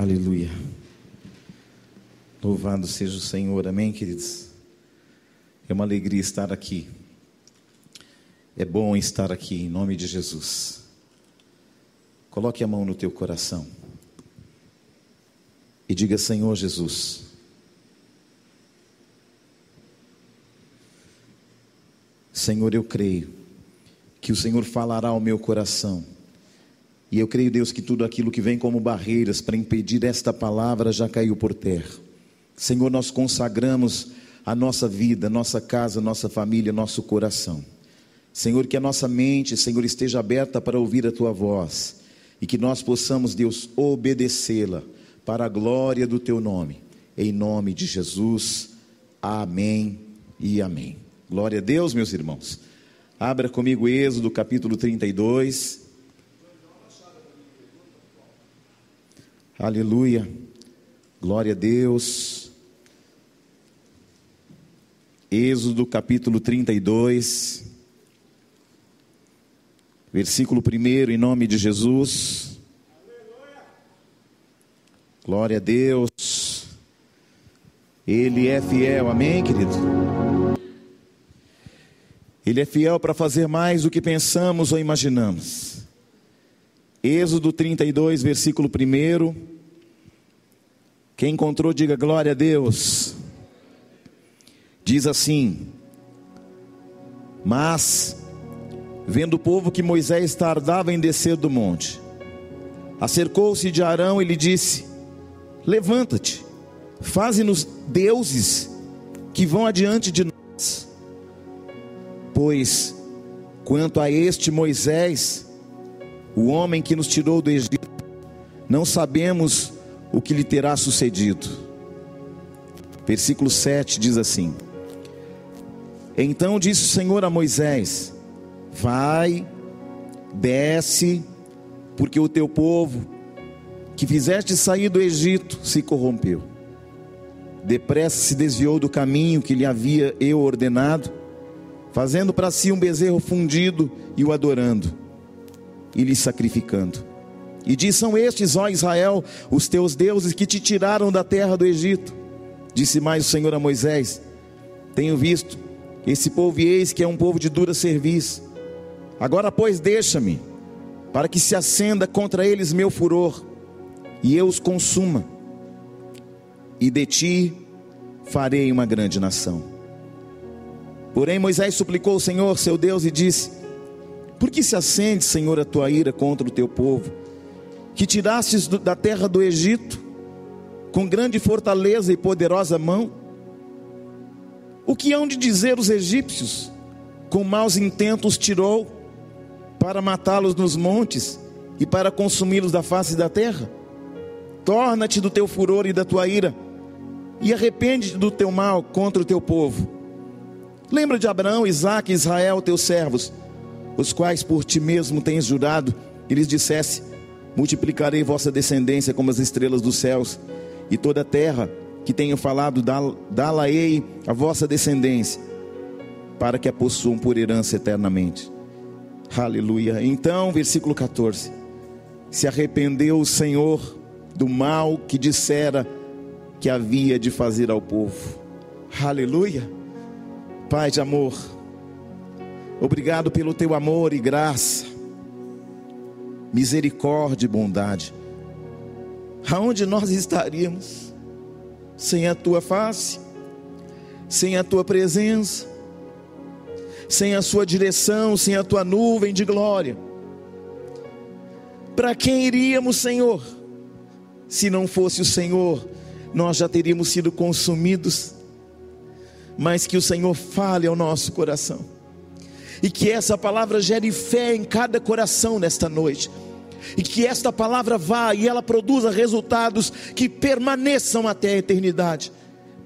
Aleluia. Louvado seja o Senhor, amém, queridos? É uma alegria estar aqui. É bom estar aqui em nome de Jesus. Coloque a mão no teu coração e diga: Senhor Jesus, Senhor, eu creio que o Senhor falará ao meu coração. E eu creio, Deus, que tudo aquilo que vem como barreiras para impedir esta palavra já caiu por terra. Senhor, nós consagramos a nossa vida, nossa casa, nossa família, nosso coração. Senhor, que a nossa mente, Senhor, esteja aberta para ouvir a tua voz e que nós possamos, Deus, obedecê-la para a glória do teu nome. Em nome de Jesus. Amém e amém. Glória a Deus, meus irmãos. Abra comigo Êxodo capítulo 32. Aleluia. Glória a Deus. Êxodo capítulo 32. Versículo 1, em nome de Jesus. Glória a Deus. Ele é fiel, amém, querido? Ele é fiel para fazer mais do que pensamos ou imaginamos. Êxodo 32, versículo 1. Quem encontrou, diga glória a Deus. Diz assim: Mas Vendo o povo que Moisés tardava em descer do monte, acercou-se de Arão e lhe disse: Levanta-te, faze-nos deuses que vão adiante de nós. Pois, quanto a este Moisés, o homem que nos tirou do Egito, não sabemos o que lhe terá sucedido. Versículo 7 diz assim: Então disse o Senhor a Moisés: Vai, desce, porque o teu povo, que fizeste sair do Egito, se corrompeu. Depressa se desviou do caminho que lhe havia eu ordenado, fazendo para si um bezerro fundido e o adorando, e lhe sacrificando. E diz: São estes, ó Israel, os teus deuses que te tiraram da terra do Egito. Disse mais o Senhor a Moisés: Tenho visto esse povo, e eis que é um povo de dura serviço Agora, pois, deixa-me, para que se acenda contra eles meu furor, e eu os consuma, e de ti farei uma grande nação. Porém, Moisés suplicou ao Senhor, seu Deus, e disse: Por que se acende, Senhor, a tua ira contra o teu povo, que tirastes da terra do Egito, com grande fortaleza e poderosa mão? O que hão de dizer os egípcios? Com maus intentos tirou para matá-los nos montes e para consumi-los da face da terra? Torna-te do teu furor e da tua ira, e arrepende-te do teu mal contra o teu povo. Lembra de Abraão, Isaque e Israel, teus servos, os quais por ti mesmo tens jurado, e lhes dissesse: Multiplicarei vossa descendência como as estrelas dos céus, e toda a terra que tenho falado, dá-la-ei a vossa descendência, para que a possuam por herança eternamente. Aleluia. Então, versículo 14: Se arrependeu o Senhor do mal que dissera que havia de fazer ao povo. Aleluia. Pai de amor, obrigado pelo teu amor e graça, misericórdia e bondade. Aonde nós estaríamos sem a tua face, sem a tua presença? sem a sua direção, sem a tua nuvem de glória. Para quem iríamos, Senhor? Se não fosse o Senhor, nós já teríamos sido consumidos. Mas que o Senhor fale ao nosso coração. E que essa palavra gere fé em cada coração nesta noite. E que esta palavra vá e ela produza resultados que permaneçam até a eternidade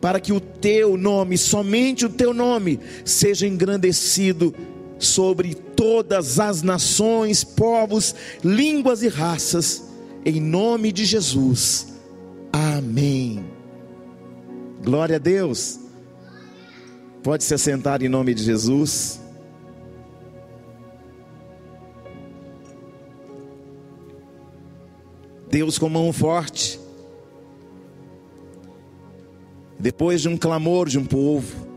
para que o teu nome, somente o teu nome, seja engrandecido sobre todas as nações, povos, línguas e raças, em nome de Jesus. Amém. Glória a Deus. Pode se assentar em nome de Jesus. Deus com mão forte depois de um clamor de um povo,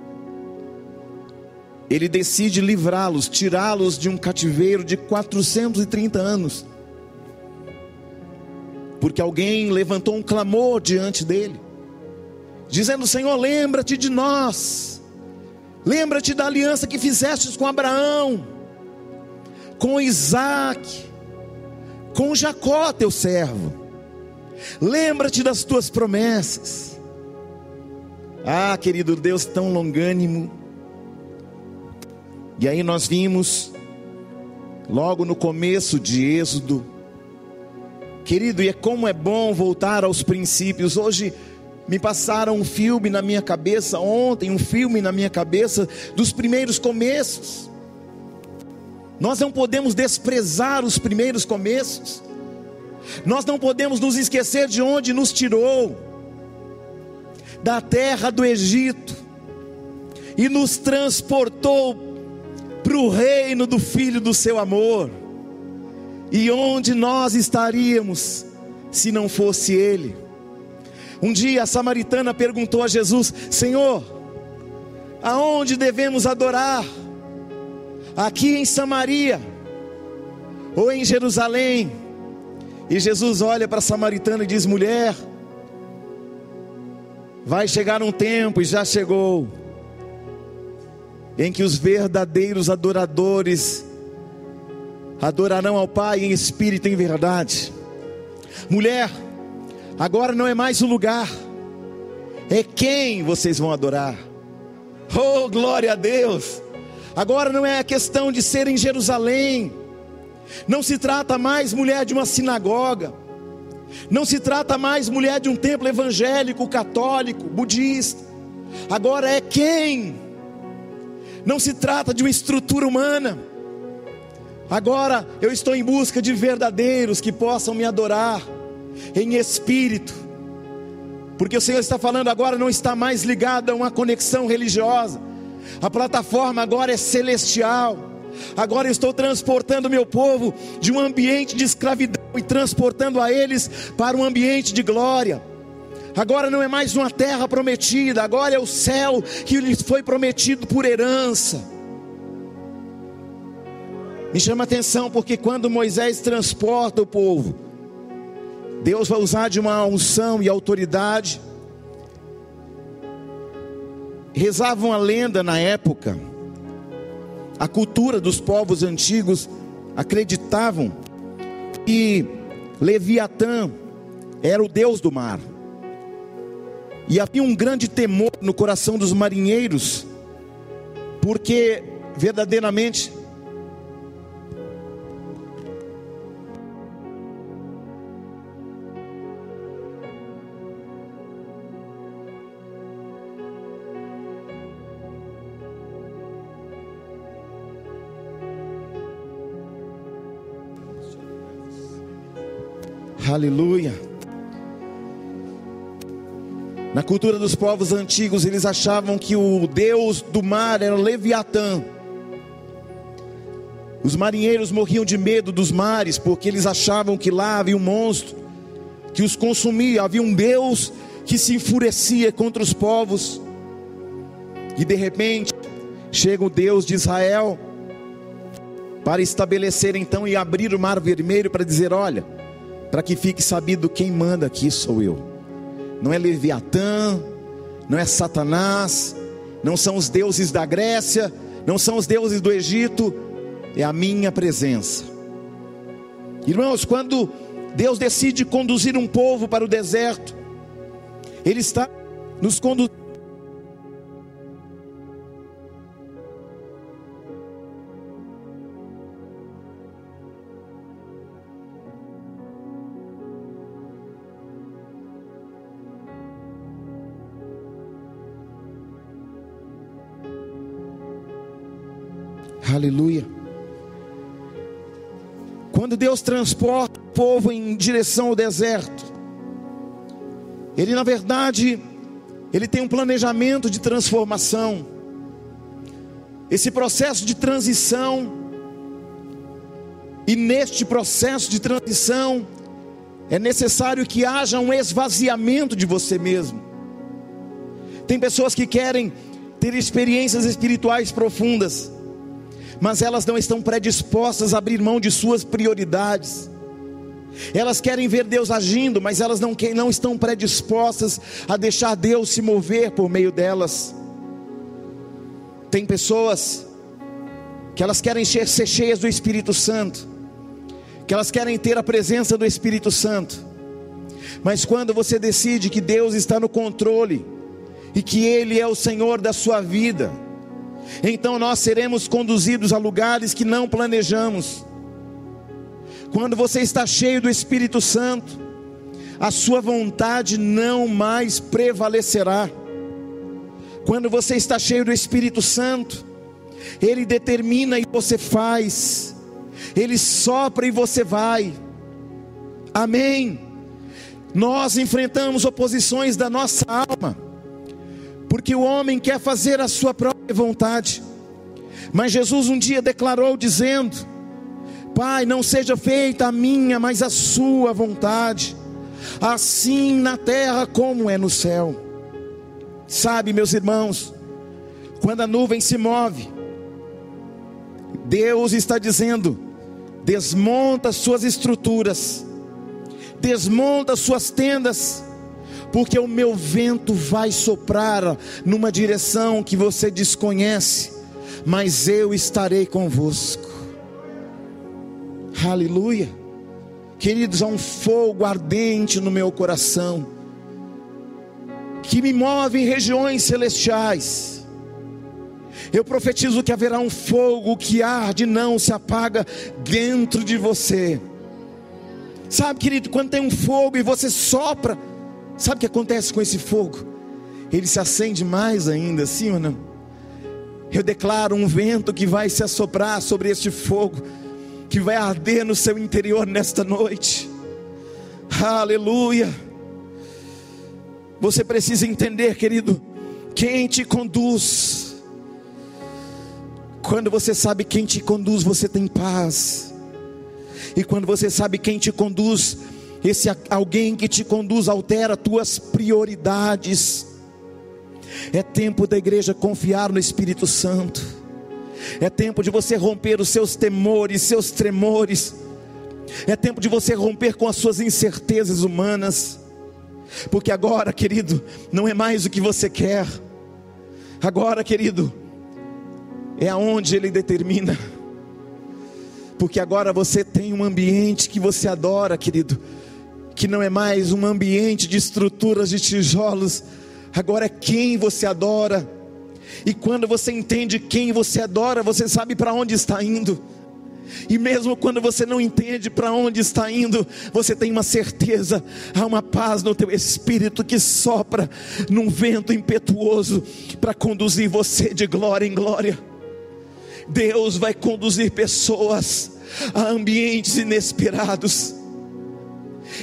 ele decide livrá-los, tirá-los de um cativeiro de 430 anos. Porque alguém levantou um clamor diante dele, dizendo: Senhor, lembra-te de nós, lembra-te da aliança que fizestes com Abraão, com Isaac, com Jacó, teu servo, lembra-te das tuas promessas. Ah, querido Deus tão longânimo, e aí nós vimos, logo no começo de Êxodo, querido, e é como é bom voltar aos princípios. Hoje me passaram um filme na minha cabeça, ontem, um filme na minha cabeça dos primeiros começos. Nós não podemos desprezar os primeiros começos, nós não podemos nos esquecer de onde nos tirou da terra do Egito e nos transportou para o reino do Filho do seu amor. E onde nós estaríamos se não fosse Ele? Um dia a samaritana perguntou a Jesus: Senhor, aonde devemos adorar? Aqui em Samaria ou em Jerusalém? E Jesus olha para a samaritana e diz: Mulher, vai chegar um tempo, e já chegou, em que os verdadeiros adoradores adorarão ao Pai em espírito e em verdade. Mulher, agora não é mais o lugar, é quem vocês vão adorar. Oh, glória a Deus! Agora não é a questão de ser em Jerusalém, não se trata mais mulher de uma sinagoga, não se trata mais mulher de um templo evangélico, católico, budista. Agora é quem? Não se trata de uma estrutura humana. Agora eu estou em busca de verdadeiros que possam me adorar em espírito, porque o Senhor está falando agora, não está mais ligado a uma conexão religiosa, a plataforma agora é celestial. Agora eu estou transportando meu povo de um ambiente de escravidão e transportando a eles para um ambiente de glória. Agora não é mais uma terra prometida, agora é o céu que lhes foi prometido por herança. Me chama a atenção porque quando Moisés transporta o povo, Deus vai usar de uma unção e autoridade. Rezavam a lenda na época, a cultura dos povos antigos acreditavam que Leviatã era o deus do mar. E havia um grande temor no coração dos marinheiros, porque verdadeiramente Aleluia. Na cultura dos povos antigos, eles achavam que o deus do mar era Leviatã. Os marinheiros morriam de medo dos mares, porque eles achavam que lá havia um monstro que os consumia, havia um deus que se enfurecia contra os povos. E de repente, chega o Deus de Israel para estabelecer então e abrir o mar vermelho para dizer: olha, para que fique sabido quem manda aqui sou eu não é Leviatã, não é Satanás, não são os deuses da Grécia, não são os deuses do Egito, é a minha presença. Irmãos, quando Deus decide conduzir um povo para o deserto, Ele está nos conduzindo Aleluia. Quando Deus transporta o povo em direção ao deserto, Ele na verdade, Ele tem um planejamento de transformação. Esse processo de transição, e neste processo de transição, é necessário que haja um esvaziamento de você mesmo. Tem pessoas que querem ter experiências espirituais profundas, mas elas não estão predispostas a abrir mão de suas prioridades. Elas querem ver Deus agindo, mas elas não, não estão predispostas a deixar Deus se mover por meio delas. Tem pessoas que elas querem ser cheias do Espírito Santo, que elas querem ter a presença do Espírito Santo, mas quando você decide que Deus está no controle e que Ele é o Senhor da sua vida, então nós seremos conduzidos a lugares que não planejamos. Quando você está cheio do Espírito Santo, a sua vontade não mais prevalecerá. Quando você está cheio do Espírito Santo, Ele determina e você faz, Ele sopra e você vai. Amém. Nós enfrentamos oposições da nossa alma, porque o homem quer fazer a sua própria vontade. Mas Jesus um dia declarou dizendo: Pai, não seja feita a minha, mas a sua vontade, assim na terra como é no céu. Sabe, meus irmãos, quando a nuvem se move, Deus está dizendo: desmonta suas estruturas, desmonta suas tendas, porque o meu vento vai soprar numa direção que você desconhece, mas eu estarei convosco. Aleluia. Queridos, há um fogo ardente no meu coração, que me move em regiões celestiais. Eu profetizo que haverá um fogo que arde, não se apaga dentro de você. Sabe, querido, quando tem um fogo e você sopra, sabe o que acontece com esse fogo? Ele se acende mais ainda, sim ou não? Eu declaro um vento que vai se assoprar sobre este fogo, que vai arder no seu interior nesta noite. Aleluia. Você precisa entender, querido, quem te conduz. Quando você sabe quem te conduz, você tem paz. E quando você sabe quem te conduz, esse alguém que te conduz altera tuas prioridades. É tempo da igreja confiar no Espírito Santo. É tempo de você romper os seus temores, seus tremores. É tempo de você romper com as suas incertezas humanas. Porque agora, querido, não é mais o que você quer. Agora, querido, é aonde ele determina porque agora você tem um ambiente que você adora, querido, que não é mais um ambiente de estruturas de tijolos, agora é quem você adora. E quando você entende quem você adora, você sabe para onde está indo. E mesmo quando você não entende para onde está indo, você tem uma certeza, há uma paz no teu espírito que sopra num vento impetuoso para conduzir você de glória em glória. Deus vai conduzir pessoas a ambientes inesperados.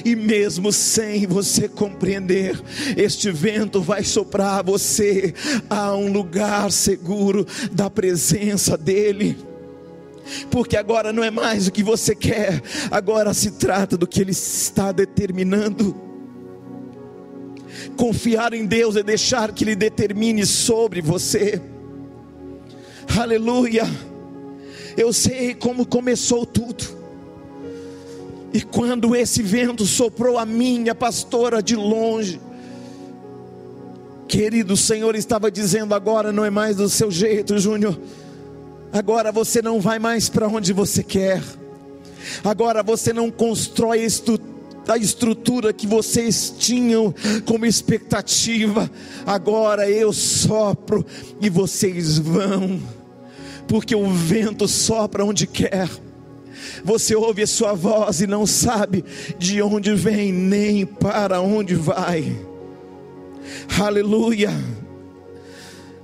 E mesmo sem você compreender, este vento vai soprar você a um lugar seguro da presença dEle. Porque agora não é mais o que você quer, agora se trata do que Ele está determinando. Confiar em Deus é deixar que Ele determine sobre você. Aleluia. Eu sei como começou tudo. E quando esse vento soprou a minha pastora de longe, querido, o Senhor estava dizendo: agora não é mais do seu jeito, Júnior. Agora você não vai mais para onde você quer. Agora você não constrói a estrutura que vocês tinham como expectativa. Agora eu sopro e vocês vão porque o vento sopra onde quer. Você ouve a sua voz e não sabe de onde vem nem para onde vai. Aleluia.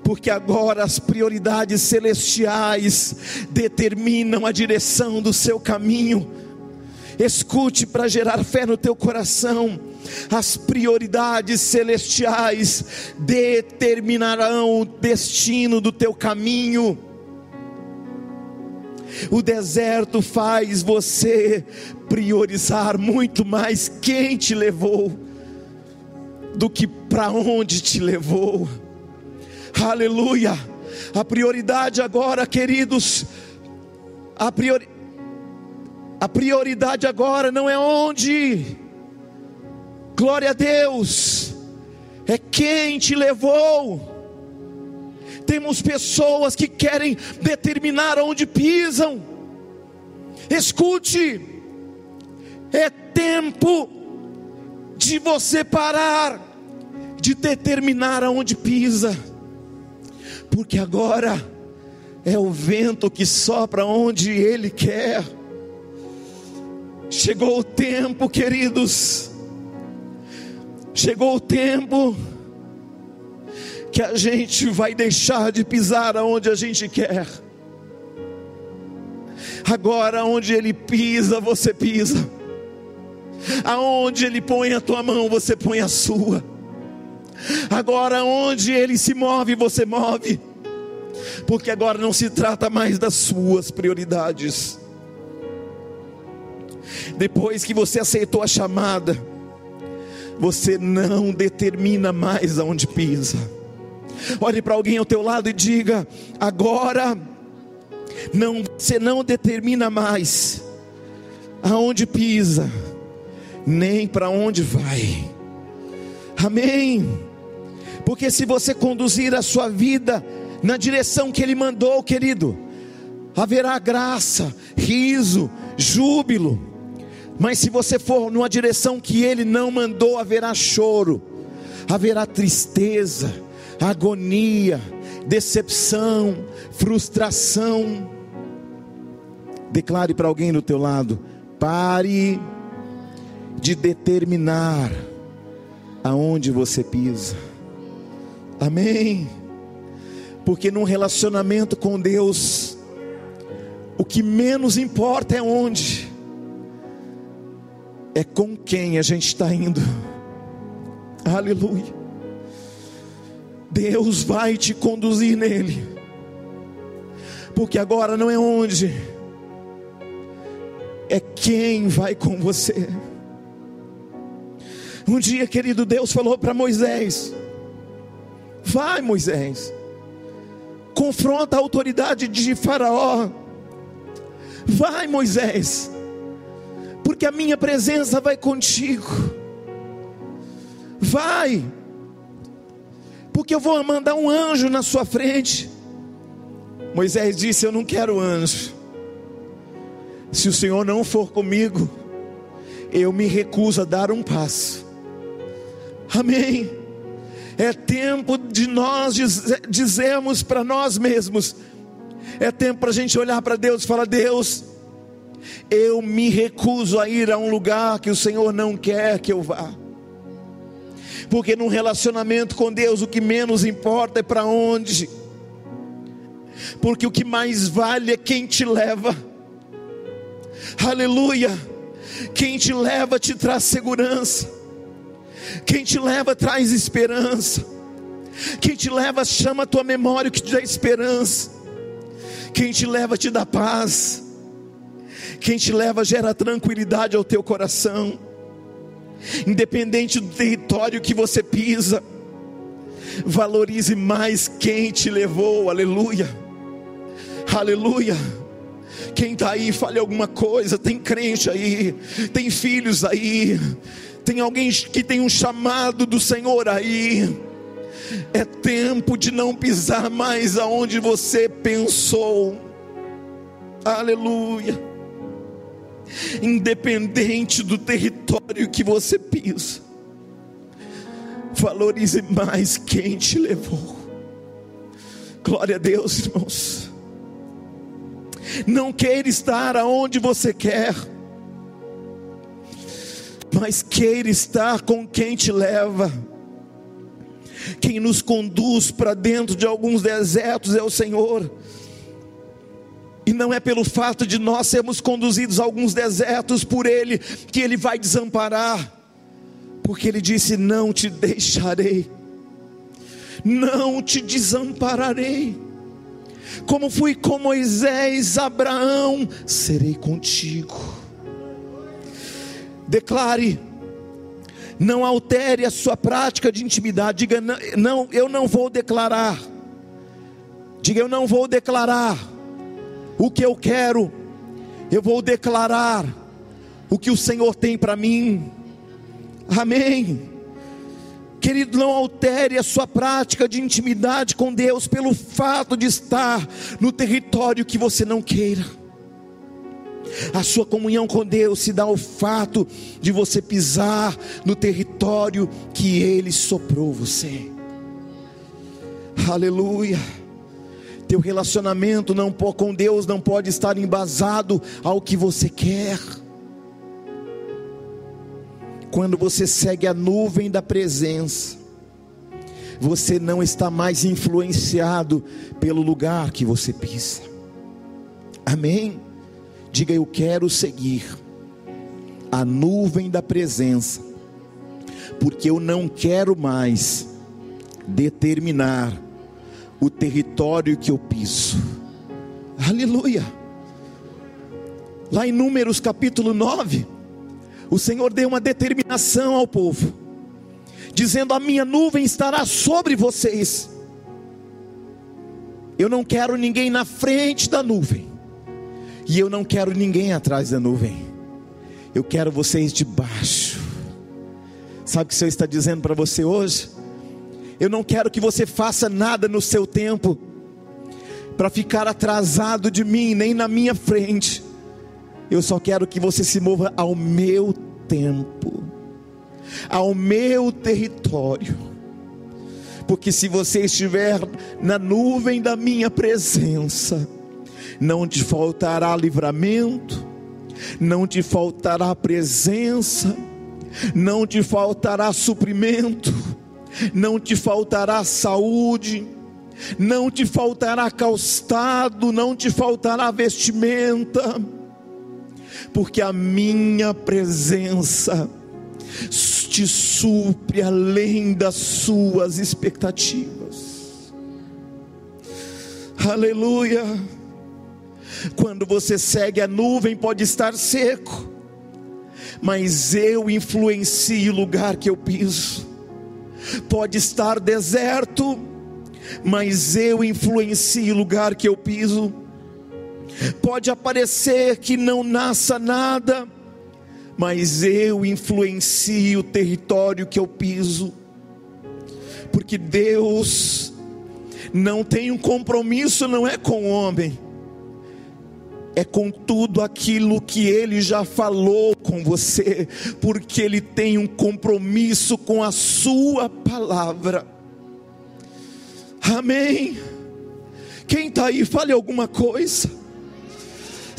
Porque agora as prioridades celestiais determinam a direção do seu caminho. Escute para gerar fé no teu coração. As prioridades celestiais determinarão o destino do teu caminho. O deserto faz você priorizar muito mais quem te levou do que para onde te levou. Aleluia. A prioridade agora, queridos, a, priori, a prioridade agora não é onde, glória a Deus, é quem te levou. Temos pessoas que querem determinar onde pisam. Escute, é tempo de você parar de determinar aonde pisa, porque agora é o vento que sopra onde Ele quer. Chegou o tempo, queridos, chegou o tempo que a gente vai deixar de pisar aonde a gente quer. Agora, onde Ele pisa, você pisa. Aonde Ele põe a tua mão, você põe a sua. Agora, onde Ele se move, você move. Porque agora não se trata mais das suas prioridades. Depois que você aceitou a chamada, você não determina mais aonde pisa. Olhe para alguém ao teu lado e diga: agora não, você não determina mais aonde pisa, nem para onde vai. Amém. Porque se você conduzir a sua vida na direção que Ele mandou, querido, haverá graça, riso, júbilo. Mas se você for numa direção que Ele não mandou, haverá choro, haverá tristeza, agonia, decepção, frustração. Declare para alguém do teu lado: pare de determinar aonde você pisa. Amém. Porque num relacionamento com Deus, o que menos importa é onde, é com quem a gente está indo. Aleluia. Deus vai te conduzir nele, porque agora não é onde, é quem vai com você. Um dia, querido, Deus falou para Moisés: Vai, Moisés, confronta a autoridade de Faraó. Vai, Moisés, porque a minha presença vai contigo. Vai, porque eu vou mandar um anjo na sua frente. Moisés disse: Eu não quero anjo. Se o Senhor não for comigo, eu me recuso a dar um passo. Amém. É tempo de nós dizermos para nós mesmos, é tempo para a gente olhar para Deus e falar: Deus, eu me recuso a ir a um lugar que o Senhor não quer que eu vá. Porque num relacionamento com Deus o que menos importa é para onde. Porque o que mais vale é quem te leva. Aleluia. Quem te leva te traz segurança. Quem te leva traz esperança. Quem te leva chama a tua memória o que te dá esperança. Quem te leva te dá paz. Quem te leva gera tranquilidade ao teu coração. Independente do território que você pisa, valorize mais quem te levou. Aleluia. Aleluia. Quem está aí, fale alguma coisa. Tem crente aí, tem filhos aí, tem alguém que tem um chamado do Senhor aí. É tempo de não pisar mais aonde você pensou. Aleluia. Independente do território que você pisa, valorize mais quem te levou. Glória a Deus, irmãos. Não queira estar aonde você quer mas queira estar com quem te leva. Quem nos conduz para dentro de alguns desertos é o Senhor. E não é pelo fato de nós sermos conduzidos a alguns desertos por Ele que Ele vai desamparar, porque Ele disse: Não te deixarei, não te desampararei. Como fui com Moisés, Abraão, serei contigo. Declare, não altere a sua prática de intimidade. Diga, não, eu não vou declarar Diga: Eu não vou declarar o que eu quero, eu vou declarar o que o Senhor tem para mim. Amém. Querido, não altere a sua prática de intimidade com Deus pelo fato de estar no território que você não queira. A sua comunhão com Deus se dá ao fato de você pisar no território que Ele soprou você. Aleluia. Teu relacionamento não com Deus não pode estar embasado ao que você quer. Quando você segue a nuvem da presença, você não está mais influenciado pelo lugar que você pisa. Amém? Diga eu quero seguir a nuvem da presença, porque eu não quero mais determinar o território que eu piso. Aleluia. Lá em Números capítulo 9, o Senhor deu uma determinação ao povo, dizendo: A minha nuvem estará sobre vocês. Eu não quero ninguém na frente da nuvem, e eu não quero ninguém atrás da nuvem, eu quero vocês debaixo. Sabe o que o Senhor está dizendo para você hoje? Eu não quero que você faça nada no seu tempo, para ficar atrasado de mim, nem na minha frente eu só quero que você se mova ao meu tempo, ao meu território. Porque se você estiver na nuvem da minha presença, não te faltará livramento, não te faltará presença, não te faltará suprimento, não te faltará saúde, não te faltará calçado, não te faltará vestimenta porque a minha presença te supre além das suas expectativas. Aleluia. Quando você segue a nuvem, pode estar seco, mas eu influencio o lugar que eu piso. Pode estar deserto, mas eu influencio o lugar que eu piso. Pode aparecer que não nasça nada, mas eu influencio o território que eu piso, porque Deus não tem um compromisso, não é com o homem, é com tudo aquilo que Ele já falou com você, porque Ele tem um compromisso com a Sua palavra. Amém. Quem está aí, fale alguma coisa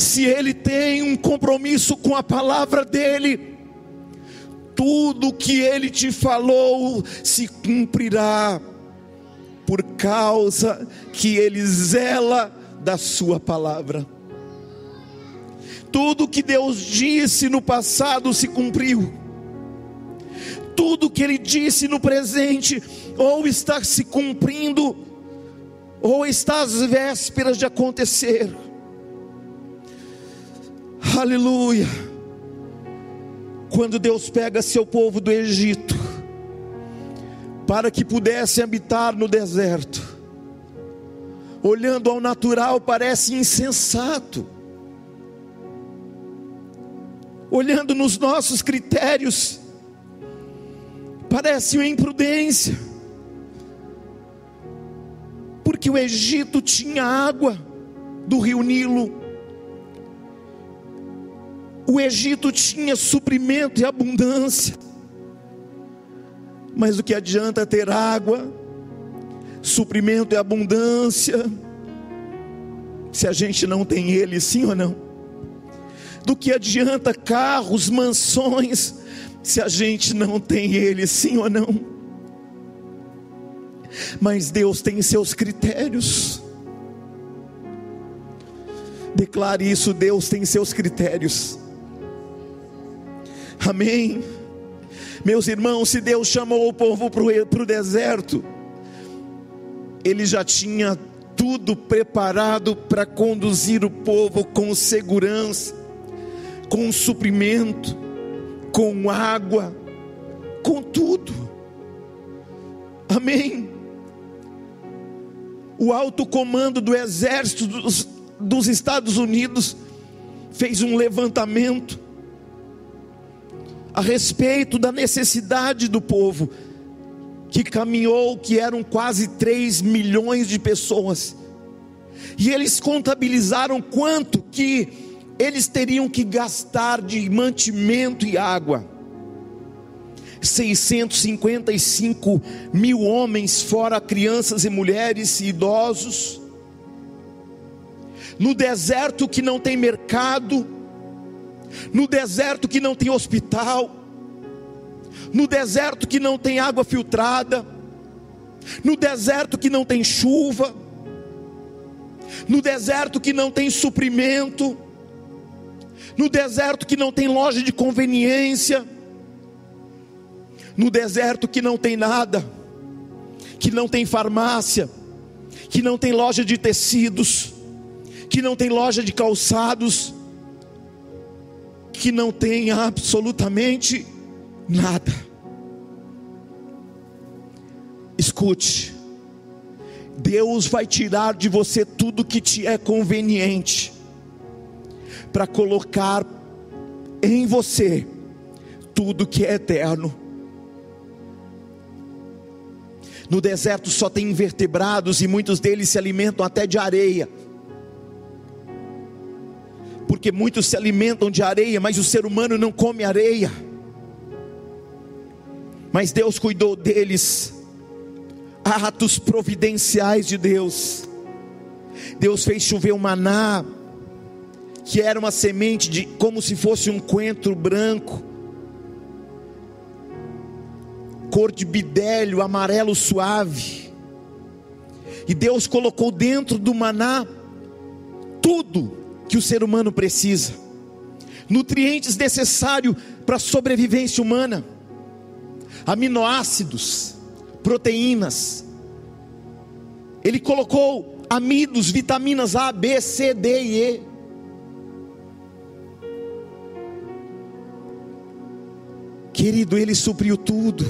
se ele tem um compromisso com a palavra dele, tudo que ele te falou se cumprirá, por causa que ele zela da sua palavra. Tudo que Deus disse no passado se cumpriu. Tudo que ele disse no presente ou está se cumprindo ou está às vésperas de acontecer. Aleluia. Quando Deus pega seu povo do Egito, para que pudesse habitar no deserto, olhando ao natural parece insensato, olhando nos nossos critérios, parece uma imprudência, porque o Egito tinha água do rio Nilo, o Egito tinha suprimento e abundância. Mas o que adianta ter água, suprimento e abundância, se a gente não tem ele, sim ou não? Do que adianta carros, mansões, se a gente não tem ele, sim ou não? Mas Deus tem seus critérios. Declare isso: Deus tem seus critérios. Amém. Meus irmãos, se Deus chamou o povo para o deserto, Ele já tinha tudo preparado para conduzir o povo com segurança, com suprimento, com água, com tudo. Amém. o alto comando do exército dos, dos Estados Unidos fez um levantamento a respeito da necessidade do povo, que caminhou, que eram quase 3 milhões de pessoas, e eles contabilizaram quanto que eles teriam que gastar de mantimento e água. 655 mil homens, fora crianças e mulheres e idosos, no deserto que não tem mercado, no deserto que não tem hospital, no deserto que não tem água filtrada, no deserto que não tem chuva, no deserto que não tem suprimento, no deserto que não tem loja de conveniência, no deserto que não tem nada, que não tem farmácia, que não tem loja de tecidos, que não tem loja de calçados, que não tem absolutamente nada. Escute, Deus vai tirar de você tudo que te é conveniente, para colocar em você tudo que é eterno. No deserto só tem invertebrados e muitos deles se alimentam até de areia porque muitos se alimentam de areia, mas o ser humano não come areia. Mas Deus cuidou deles, atos providenciais de Deus. Deus fez chover um maná, que era uma semente de como se fosse um coentro branco, cor de bidélio, amarelo suave. E Deus colocou dentro do maná tudo que o ser humano precisa, nutrientes necessários para a sobrevivência humana, aminoácidos, proteínas. Ele colocou amidos, vitaminas A, B, C, D e E. Querido, ele supriu tudo.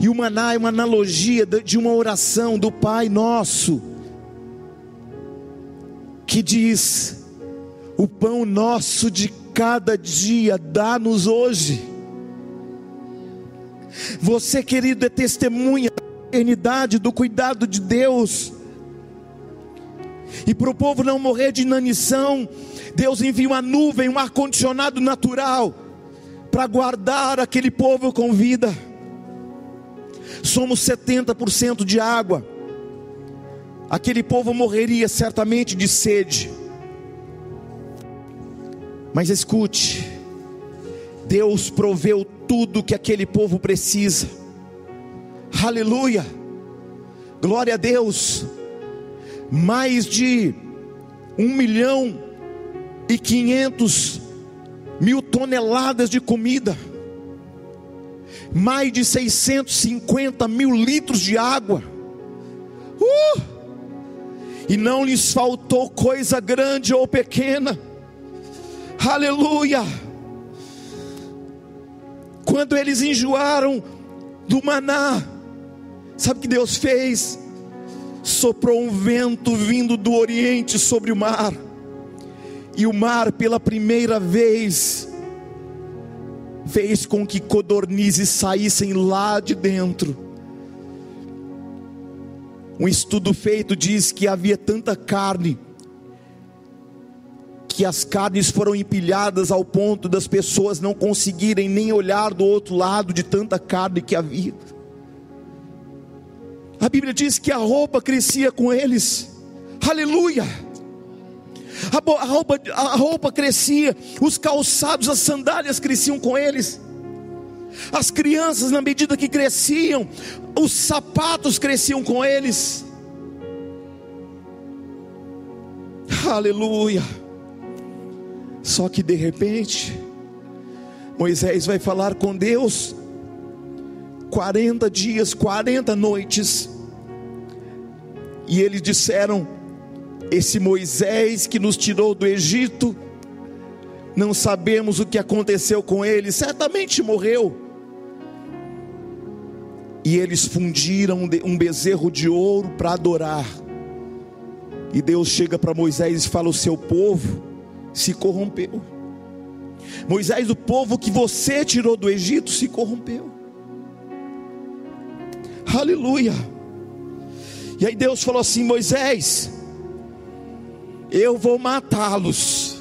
E o maná é uma analogia de uma oração do Pai Nosso que diz: O pão nosso de cada dia dá-nos hoje. Você, querido, é testemunha da eternidade, do cuidado de Deus. E para o povo não morrer de inanição, Deus envia uma nuvem, um ar-condicionado natural, para guardar aquele povo com vida. Somos 70% de água aquele povo morreria certamente de sede. Mas escute, Deus proveu tudo que aquele povo precisa. Aleluia, glória a Deus. Mais de um milhão e quinhentos mil toneladas de comida, mais de 650 mil litros de água. Uh! e não lhes faltou coisa grande ou pequena. Aleluia! Quando eles enjoaram do maná, sabe o que Deus fez? Soprou um vento vindo do oriente sobre o mar, e o mar, pela primeira vez, fez com que codornizes saíssem lá de dentro um estudo feito diz que havia tanta carne que as carnes foram empilhadas ao ponto das pessoas não conseguirem nem olhar do outro lado de tanta carne que havia. A Bíblia diz que a roupa crescia com eles. Aleluia! A roupa, a roupa crescia, os calçados, as sandálias cresciam com eles. As crianças, na medida que cresciam, os sapatos cresciam com eles. Aleluia. Só que de repente, Moisés vai falar com Deus 40 dias, 40 noites. E eles disseram: Esse Moisés que nos tirou do Egito, não sabemos o que aconteceu com ele, certamente morreu. E eles fundiram um bezerro de ouro para adorar. E Deus chega para Moisés e fala: O seu povo se corrompeu. Moisés, o povo que você tirou do Egito se corrompeu. Aleluia. E aí Deus falou assim: Moisés, eu vou matá-los,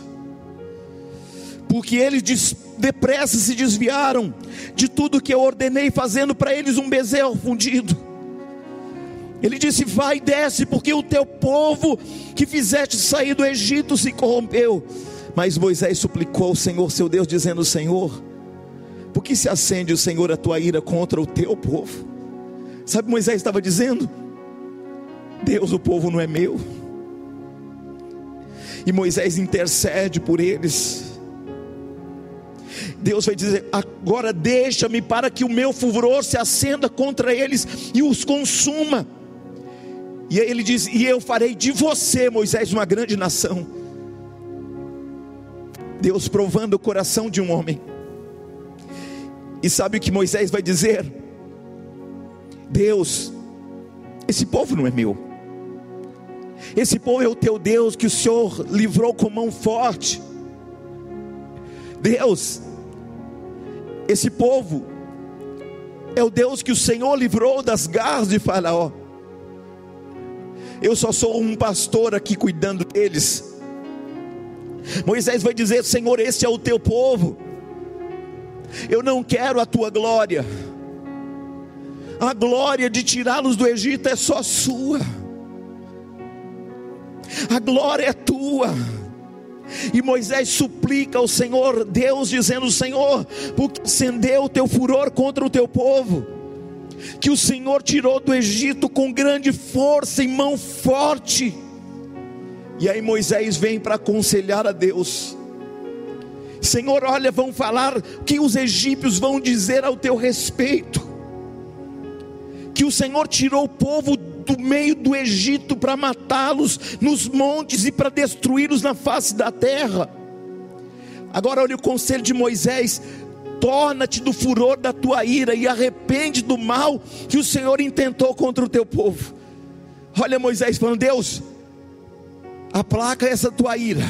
porque eles depressa se desviaram de tudo que eu ordenei, fazendo para eles um bezerro fundido. Ele disse: Vai e desce, porque o teu povo que fizeste sair do Egito se corrompeu. Mas Moisés suplicou ao Senhor, seu Deus, dizendo: Senhor, por que se acende o Senhor a tua ira contra o teu povo? Sabe, Moisés estava dizendo: Deus, o povo não é meu. E Moisés intercede por eles. Deus vai dizer: agora deixa-me para que o meu furor se acenda contra eles e os consuma. E aí ele diz: E eu farei de você, Moisés, uma grande nação. Deus provando o coração de um homem. E sabe o que Moisés vai dizer? Deus, esse povo não é meu. Esse povo é o teu Deus que o Senhor livrou com mão forte. Deus, esse povo é o Deus que o Senhor livrou das garras de Faraó. Eu só sou um pastor aqui cuidando deles. Moisés vai dizer: Senhor, esse é o teu povo. Eu não quero a tua glória. A glória de tirá-los do Egito é só sua. A glória é tua. E Moisés suplica ao Senhor, Deus dizendo: Senhor, porque acendeu o teu furor contra o teu povo, que o Senhor tirou do Egito com grande força e mão forte. E aí Moisés vem para aconselhar a Deus. Senhor, olha, vão falar que os egípcios vão dizer ao teu respeito. Que o Senhor tirou o povo do meio do Egito para matá-los nos montes e para destruí-los na face da terra. Agora olha o conselho de Moisés: torna-te do furor da tua ira e arrepende do mal que o Senhor intentou contra o teu povo. Olha Moisés falando: Deus, aplaca essa tua ira,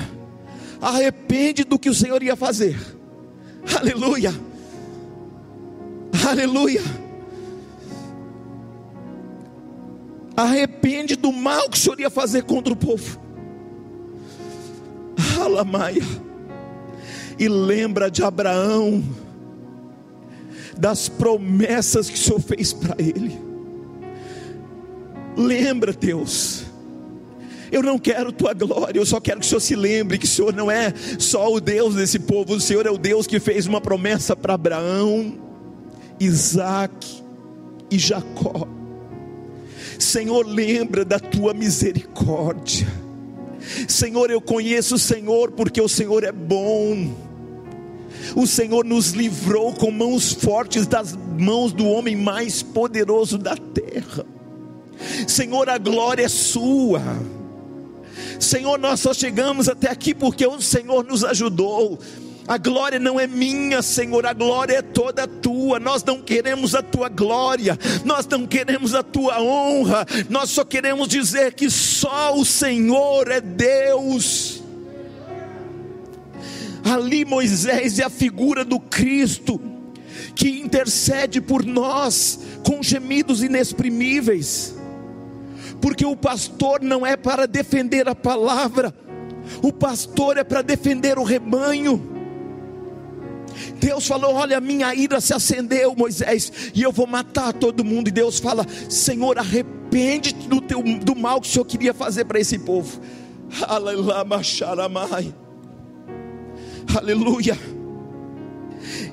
arrepende do que o Senhor ia fazer. Aleluia, aleluia. Arrepende do mal que o Senhor ia fazer contra o povo. Alamaia. E lembra de Abraão, das promessas que o Senhor fez para ele. Lembra, Deus. Eu não quero tua glória, eu só quero que o Senhor se lembre que o Senhor não é só o Deus desse povo, o Senhor é o Deus que fez uma promessa para Abraão, Isaac e Jacó. Senhor, lembra da tua misericórdia. Senhor, eu conheço o Senhor porque o Senhor é bom. O Senhor nos livrou com mãos fortes das mãos do homem mais poderoso da terra. Senhor, a glória é sua. Senhor, nós só chegamos até aqui porque o Senhor nos ajudou. A glória não é minha, Senhor, a glória é toda tua. Nós não queremos a tua glória, nós não queremos a tua honra, nós só queremos dizer que só o Senhor é Deus. Ali Moisés é a figura do Cristo que intercede por nós com gemidos inexprimíveis, porque o pastor não é para defender a palavra, o pastor é para defender o rebanho. Deus falou: Olha, minha ira se acendeu, Moisés, e eu vou matar todo mundo. E Deus fala: Senhor, arrepende do, teu, do mal que o Senhor queria fazer para esse povo. Aleluia.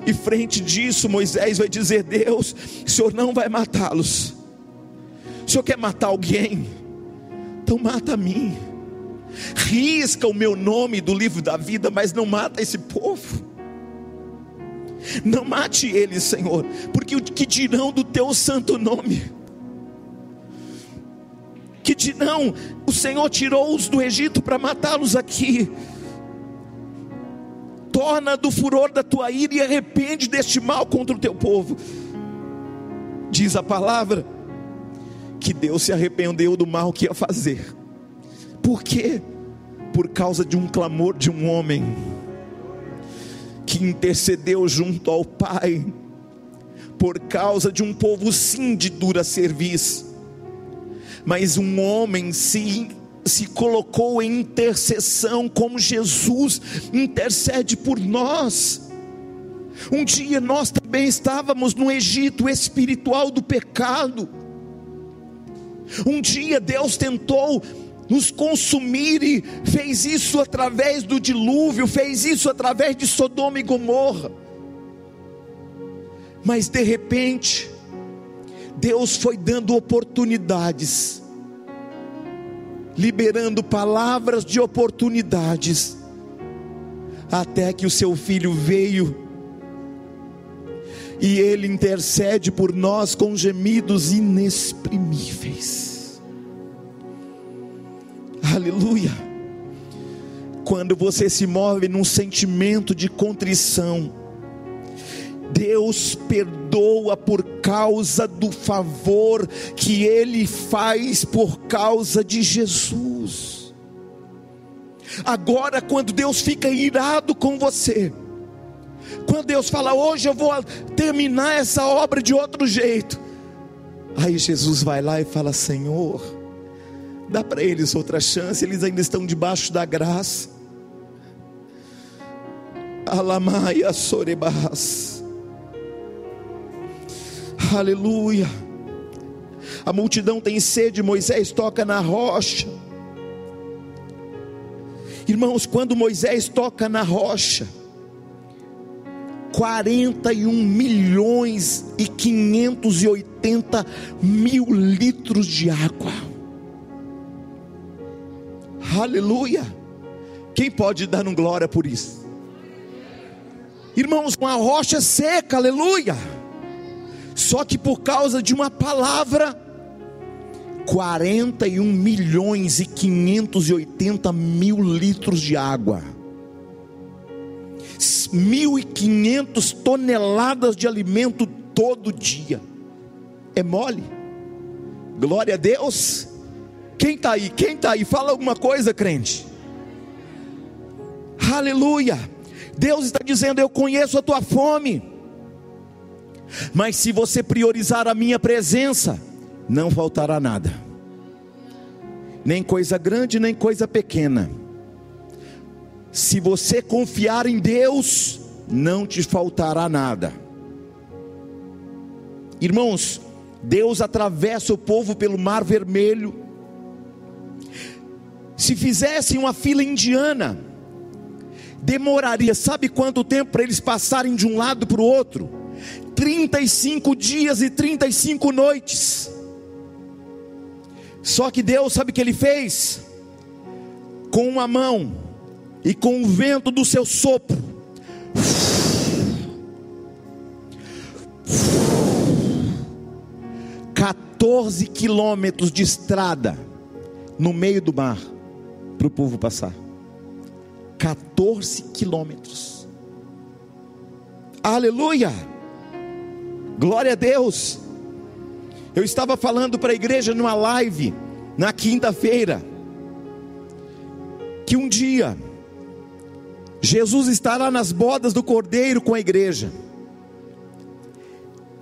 E frente disso, Moisés vai dizer: Deus, o Senhor não vai matá-los. O Senhor quer matar alguém? Então mata a mim. Risca o meu nome do livro da vida, mas não mata esse povo. Não mate eles, Senhor, porque o que dirão do teu santo nome? Que dirão, o Senhor tirou-os do Egito para matá-los aqui. Torna do furor da tua ira e arrepende deste mal contra o teu povo. Diz a palavra que Deus se arrependeu do mal que ia fazer. Por quê? Por causa de um clamor de um homem que intercedeu junto ao Pai, por causa de um povo sim de dura serviço, mas um homem se se colocou em intercessão, como Jesus intercede por nós. Um dia nós também estávamos no Egito espiritual do pecado. Um dia Deus tentou nos consumir e fez isso através do dilúvio, fez isso através de Sodoma e Gomorra. Mas de repente, Deus foi dando oportunidades, liberando palavras de oportunidades, até que o seu filho veio e ele intercede por nós com gemidos inexprimíveis. Aleluia. Quando você se move num sentimento de contrição, Deus perdoa por causa do favor que Ele faz por causa de Jesus. Agora, quando Deus fica irado com você, quando Deus fala, hoje eu vou terminar essa obra de outro jeito, aí Jesus vai lá e fala: Senhor, dá para eles outra chance, eles ainda estão debaixo da graça. Alamaia Sorebas. Aleluia. A multidão tem sede, Moisés toca na rocha. Irmãos, quando Moisés toca na rocha, 41 milhões e 580 mil litros de água. Aleluia! Quem pode dar um glória por isso? Irmãos, uma rocha seca, aleluia! Só que por causa de uma palavra, 41 milhões e 580 mil litros de água 1.500 toneladas de alimento todo dia. É mole? Glória a Deus. Quem está aí? Quem está aí? Fala alguma coisa, crente. Aleluia. Deus está dizendo: Eu conheço a tua fome. Mas se você priorizar a minha presença, não faltará nada. Nem coisa grande, nem coisa pequena se você confiar em Deus, não te faltará nada. Irmãos, Deus atravessa o povo pelo Mar Vermelho. Se fizessem uma fila indiana, demoraria, sabe quanto tempo para eles passarem de um lado para o outro? 35 dias e 35 noites. Só que Deus, sabe o que ele fez? Com uma mão, e com o vento do seu sopro, quatorze quilômetros de estrada no meio do mar para o povo passar. 14 quilômetros. Aleluia! Glória a Deus. Eu estava falando para a igreja numa live na quinta-feira que um dia Jesus estará nas bodas do cordeiro com a igreja.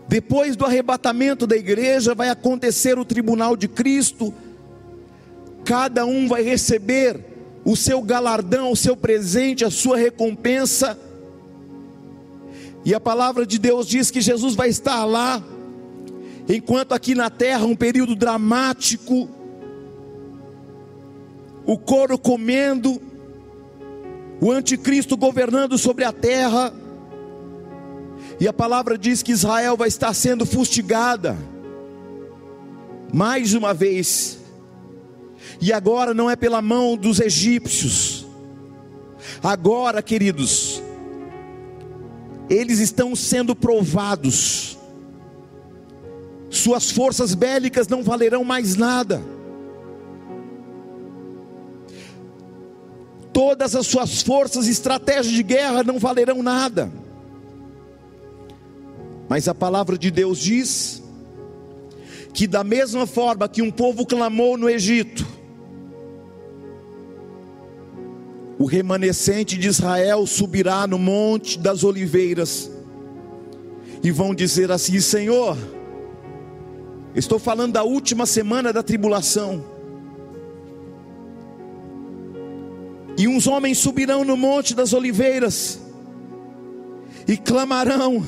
Depois do arrebatamento da igreja, vai acontecer o tribunal de Cristo. Cada um vai receber o seu galardão, o seu presente, a sua recompensa. E a palavra de Deus diz que Jesus vai estar lá, enquanto aqui na terra um período dramático, o couro comendo, o anticristo governando sobre a terra, e a palavra diz que Israel vai estar sendo fustigada, mais uma vez, e agora não é pela mão dos egípcios, agora, queridos, eles estão sendo provados, suas forças bélicas não valerão mais nada, todas as suas forças e estratégias de guerra não valerão nada. Mas a palavra de Deus diz que, da mesma forma que um povo clamou no Egito, o remanescente de Israel subirá no Monte das Oliveiras e vão dizer assim: Senhor, estou falando da última semana da tribulação. E uns homens subirão no Monte das Oliveiras e clamarão: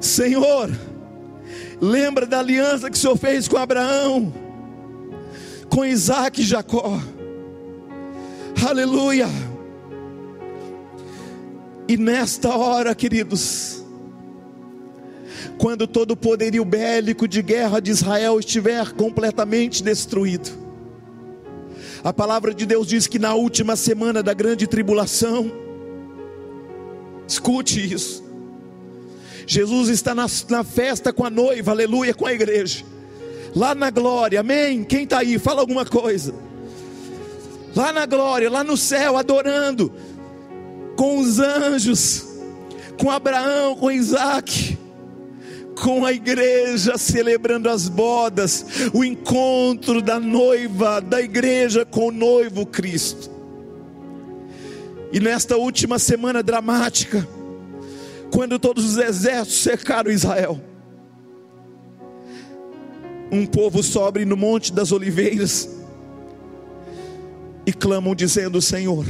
Senhor, lembra da aliança que o Senhor fez com Abraão, com Isaac e Jacó. Aleluia. E nesta hora, queridos, quando todo o poderio bélico de guerra de Israel estiver completamente destruído, a palavra de Deus diz que na última semana da grande tribulação, escute isso, Jesus está na, na festa com a noiva, aleluia, com a igreja, lá na glória, amém? Quem está aí? Fala alguma coisa lá na glória, lá no céu, adorando, com os anjos, com Abraão, com Isaac, com a igreja celebrando as bodas, o encontro da noiva, da igreja com o noivo Cristo. E nesta última semana dramática, quando todos os exércitos cercaram Israel, um povo sobre no Monte das Oliveiras, e clamam dizendo: Senhor,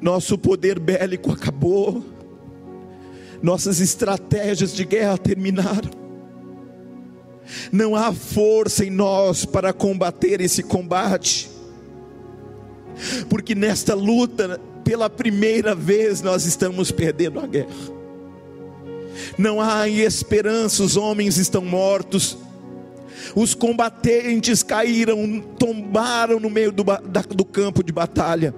nosso poder bélico acabou, nossas estratégias de guerra terminaram, não há força em nós para combater esse combate, porque nesta luta, pela primeira vez, nós estamos perdendo a guerra. Não há esperança, os homens estão mortos os combatentes caíram, tombaram no meio do, da, do campo de batalha.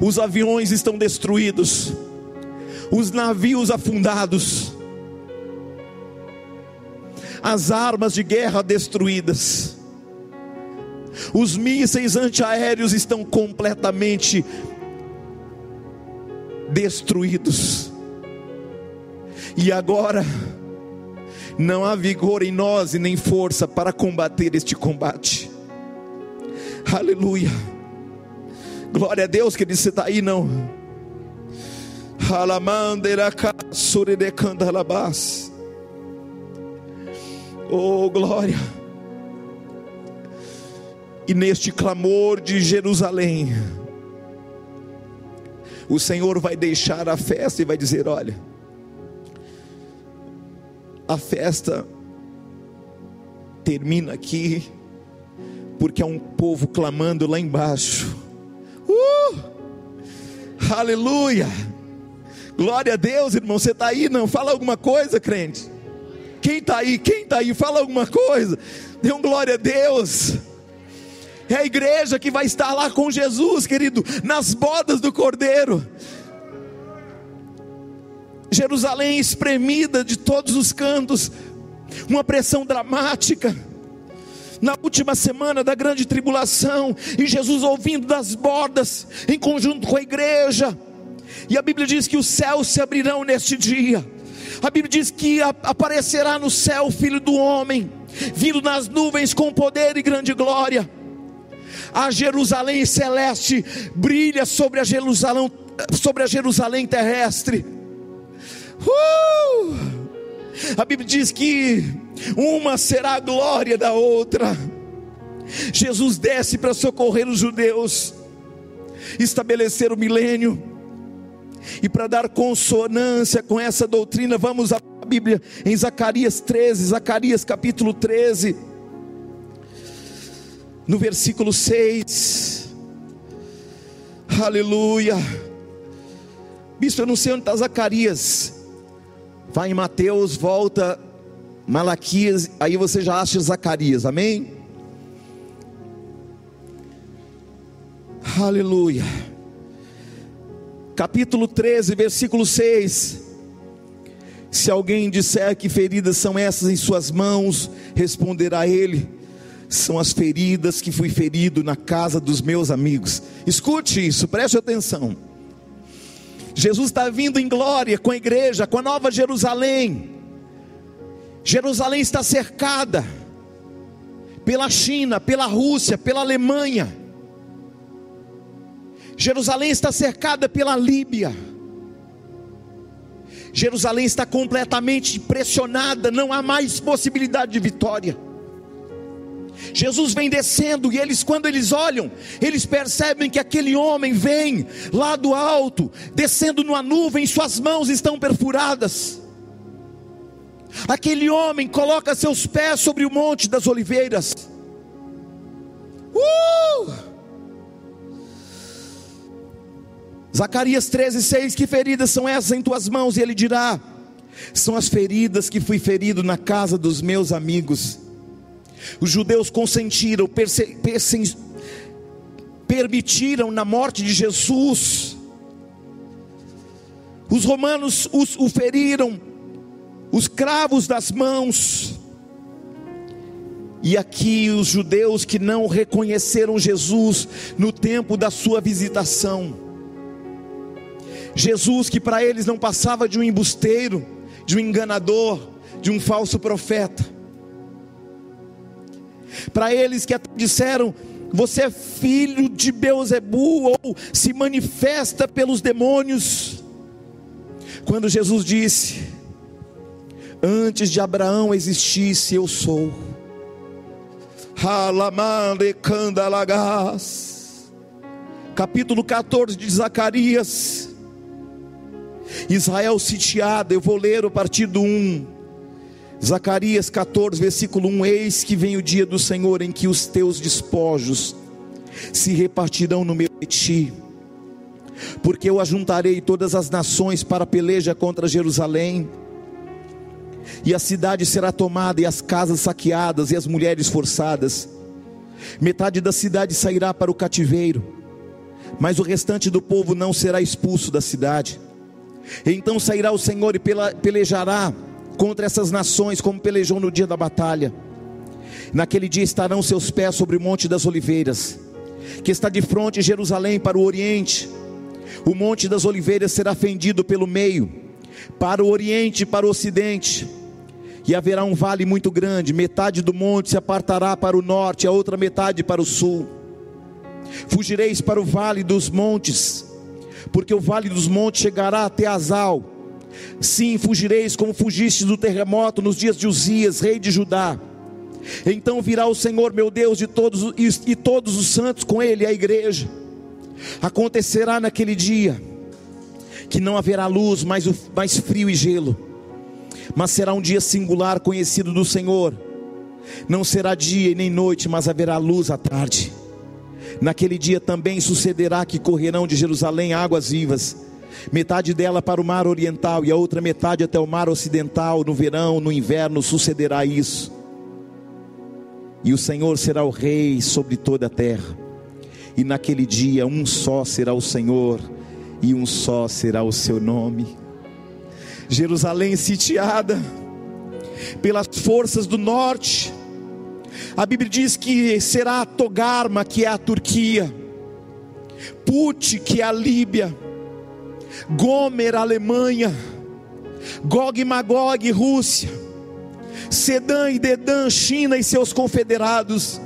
Os aviões estão destruídos, os navios afundados, as armas de guerra destruídas, os mísseis antiaéreos estão completamente destruídos. E agora, não há vigor em nós e nem força para combater este combate. Aleluia. Glória a Deus que ele está aí, não. Oh, glória. E neste clamor de Jerusalém, o Senhor vai deixar a festa e vai dizer: Olha, a festa termina aqui, porque há um povo clamando lá embaixo. Uh! Aleluia! Glória a Deus, irmão. Você está aí? Não? Fala alguma coisa, crente. Quem está aí? Quem está aí? Fala alguma coisa. Dê um glória a Deus. É a igreja que vai estar lá com Jesus, querido, nas bodas do Cordeiro. Jerusalém espremida de todos os cantos, uma pressão dramática. Na última semana da grande tribulação, e Jesus ouvindo das bordas, em conjunto com a igreja, e a Bíblia diz que os céus se abrirão neste dia. A Bíblia diz que aparecerá no céu o Filho do Homem, vindo nas nuvens com poder e grande glória. A Jerusalém celeste brilha sobre a Jerusalém, sobre a Jerusalém terrestre. Uh! A Bíblia diz que uma será a glória da outra. Jesus desce para socorrer os judeus, estabelecer o milênio, e para dar consonância com essa doutrina, vamos à Bíblia em Zacarias 13, Zacarias capítulo 13, no versículo 6. Aleluia. Bispo, eu não sei onde está Zacarias. Vai em Mateus, volta Malaquias, aí você já acha Zacarias, amém? Aleluia. Capítulo 13, versículo 6. Se alguém disser que feridas são essas em suas mãos, responderá ele: são as feridas que fui ferido na casa dos meus amigos. Escute isso, preste atenção. Jesus está vindo em glória com a igreja, com a nova Jerusalém. Jerusalém está cercada pela China, pela Rússia, pela Alemanha. Jerusalém está cercada pela Líbia. Jerusalém está completamente pressionada, não há mais possibilidade de vitória. Jesus vem descendo e eles, quando eles olham, eles percebem que aquele homem vem lá do alto, descendo numa nuvem, suas mãos estão perfuradas. Aquele homem coloca seus pés sobre o monte das oliveiras. Uh! Zacarias 13, 6: Que feridas são essas em tuas mãos? E ele dirá: São as feridas que fui ferido na casa dos meus amigos. Os judeus consentiram, permitiram na morte de Jesus. Os romanos os, o feriram, os cravos das mãos. E aqui os judeus que não reconheceram Jesus no tempo da sua visitação. Jesus que para eles não passava de um embusteiro, de um enganador, de um falso profeta. Para eles que até disseram: Você é filho de Beuzebu, ou se manifesta pelos demônios. Quando Jesus disse: Antes de Abraão existisse, eu sou. Capítulo 14 de Zacarias. Israel sitiada, eu vou ler o partir do 1. Zacarias 14, versículo 1: Eis que vem o dia do Senhor em que os teus despojos se repartirão no meio de ti, porque eu ajuntarei todas as nações para peleja contra Jerusalém, e a cidade será tomada, e as casas saqueadas, e as mulheres forçadas. Metade da cidade sairá para o cativeiro, mas o restante do povo não será expulso da cidade. Então sairá o Senhor e pelejará contra essas nações, como pelejou no dia da batalha. Naquele dia estarão seus pés sobre o Monte das Oliveiras, que está de frente de Jerusalém para o oriente. O Monte das Oliveiras será fendido pelo meio, para o oriente e para o ocidente. E haverá um vale muito grande, metade do monte se apartará para o norte, a outra metade para o sul. Fugireis para o vale dos montes, porque o vale dos montes chegará até Azal Sim, fugireis como fugiste do terremoto nos dias de Uzias, rei de Judá. Então virá o Senhor meu Deus de todos, e, e todos os santos com ele, a igreja. Acontecerá naquele dia que não haverá luz, mais, mais frio e gelo, mas será um dia singular conhecido do Senhor. Não será dia nem noite, mas haverá luz à tarde. Naquele dia também sucederá que correrão de Jerusalém águas vivas metade dela para o mar oriental e a outra metade até o mar ocidental. No verão, no inverno sucederá isso. E o Senhor será o rei sobre toda a terra. E naquele dia um só será o Senhor e um só será o seu nome. Jerusalém sitiada pelas forças do norte. A Bíblia diz que será Togarma, que é a Turquia, Put, que é a Líbia, Gomer, Alemanha, Gog e Magog, Rússia, Sedã e Dedã, China e seus confederados.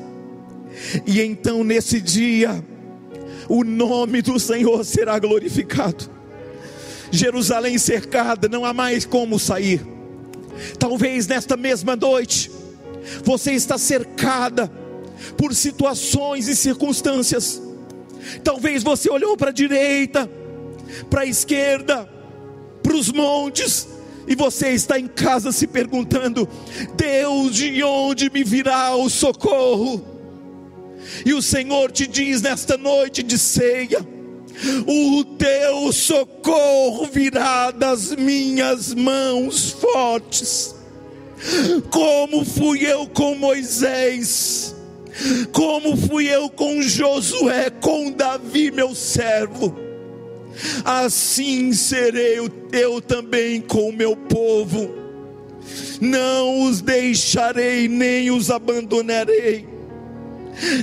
E então nesse dia, o nome do Senhor será glorificado. Jerusalém cercada, não há mais como sair. Talvez nesta mesma noite, você está cercada por situações e circunstâncias. Talvez você olhou para a direita, para a esquerda, para os montes, e você está em casa se perguntando: Deus, de onde me virá o socorro? E o Senhor te diz nesta noite de ceia: O teu socorro virá das minhas mãos fortes. Como fui eu com Moisés, como fui eu com Josué, com Davi, meu servo assim serei eu também com o meu povo. Não os deixarei nem os abandonarei.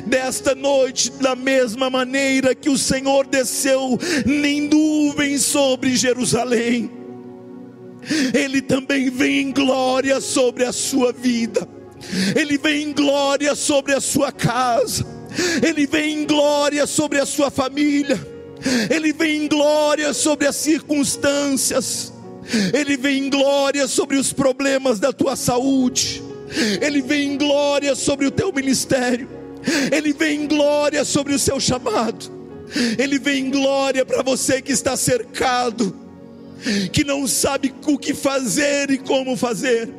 Desta noite, da mesma maneira que o Senhor desceu em nuvem sobre Jerusalém, Ele também vem em glória sobre a sua vida, Ele vem em glória sobre a sua casa, Ele vem em glória sobre a sua família, Ele vem em glória sobre as circunstâncias, Ele vem em glória sobre os problemas da tua saúde, Ele vem em glória sobre o teu ministério, Ele vem em glória sobre o seu chamado. Ele vem em glória para você que está cercado, que não sabe o que fazer e como fazer.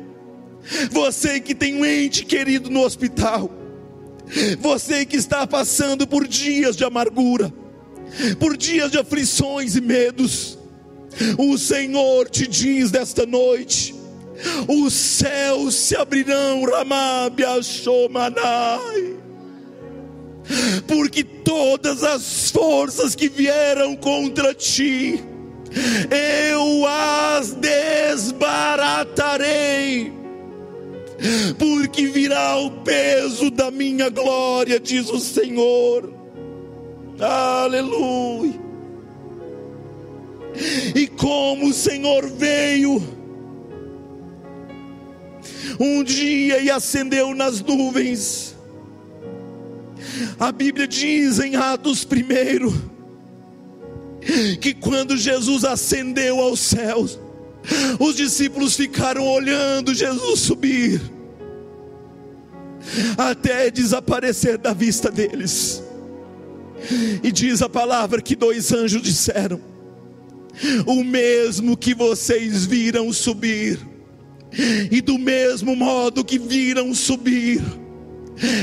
Você que tem um ente querido no hospital, você que está passando por dias de amargura, por dias de aflições e medos, o Senhor te diz desta noite: os céus se abrirão, Ramabia Shomanai porque todas as forças que vieram contra ti, eu as desbaratarei, porque virá o peso da minha glória, diz o Senhor. Aleluia. E como o Senhor veio um dia e acendeu nas nuvens, a Bíblia diz em Atos 1 que quando Jesus ascendeu aos céus, os discípulos ficaram olhando Jesus subir, até desaparecer da vista deles. E diz a palavra que dois anjos disseram: O mesmo que vocês viram subir, e do mesmo modo que viram subir,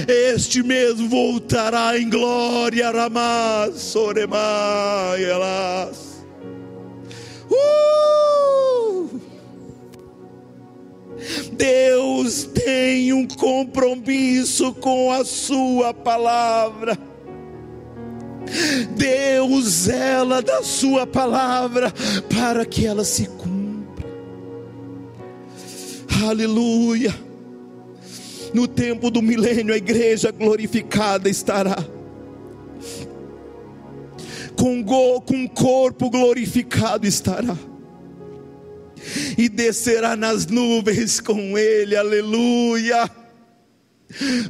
este mesmo voltará em glória, Ramás, Soremai, elas. Uh! Deus tem um compromisso com a Sua palavra. Deus zela da Sua palavra para que ela se cumpra. Aleluia. No tempo do milênio, a igreja glorificada estará. Com, go, com corpo glorificado estará. E descerá nas nuvens com ele, aleluia.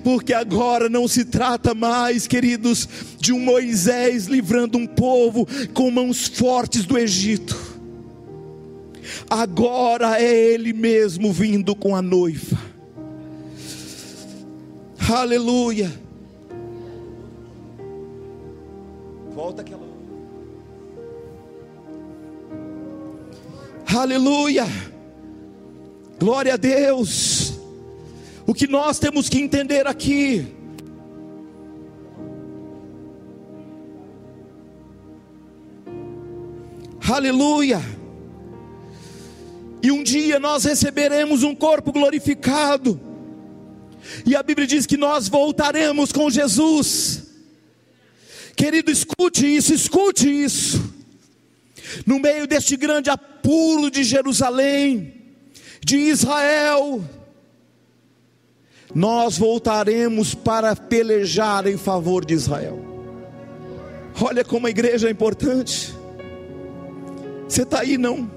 Porque agora não se trata mais, queridos, de um Moisés livrando um povo com mãos fortes do Egito. Agora é ele mesmo vindo com a noiva Aleluia. Volta aquela. Aleluia. Glória a Deus. O que nós temos que entender aqui. Aleluia. E um dia nós receberemos um corpo glorificado. E a Bíblia diz que nós voltaremos com Jesus. Querido, escute isso, escute isso. No meio deste grande apuro de Jerusalém, de Israel, nós voltaremos para pelejar em favor de Israel. Olha como a igreja é importante. Você está aí, não?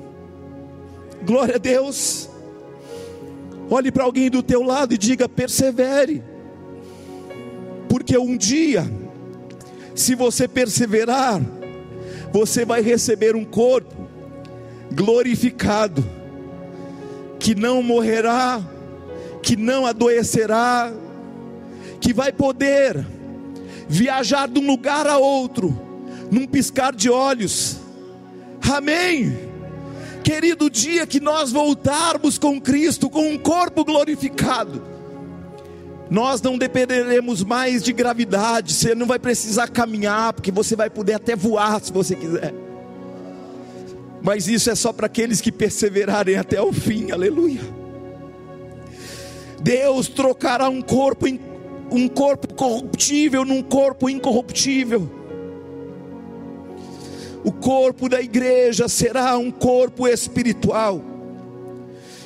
Glória a Deus. Olhe para alguém do teu lado e diga: persevere. Porque um dia, se você perseverar, você vai receber um corpo glorificado, que não morrerá, que não adoecerá, que vai poder viajar de um lugar a outro, num piscar de olhos. Amém. Querido, dia que nós voltarmos com Cristo, com um corpo glorificado, nós não dependeremos mais de gravidade, você não vai precisar caminhar, porque você vai poder até voar se você quiser. Mas isso é só para aqueles que perseverarem até o fim, aleluia. Deus trocará um corpo, um corpo corruptível num corpo incorruptível. O corpo da igreja será um corpo espiritual,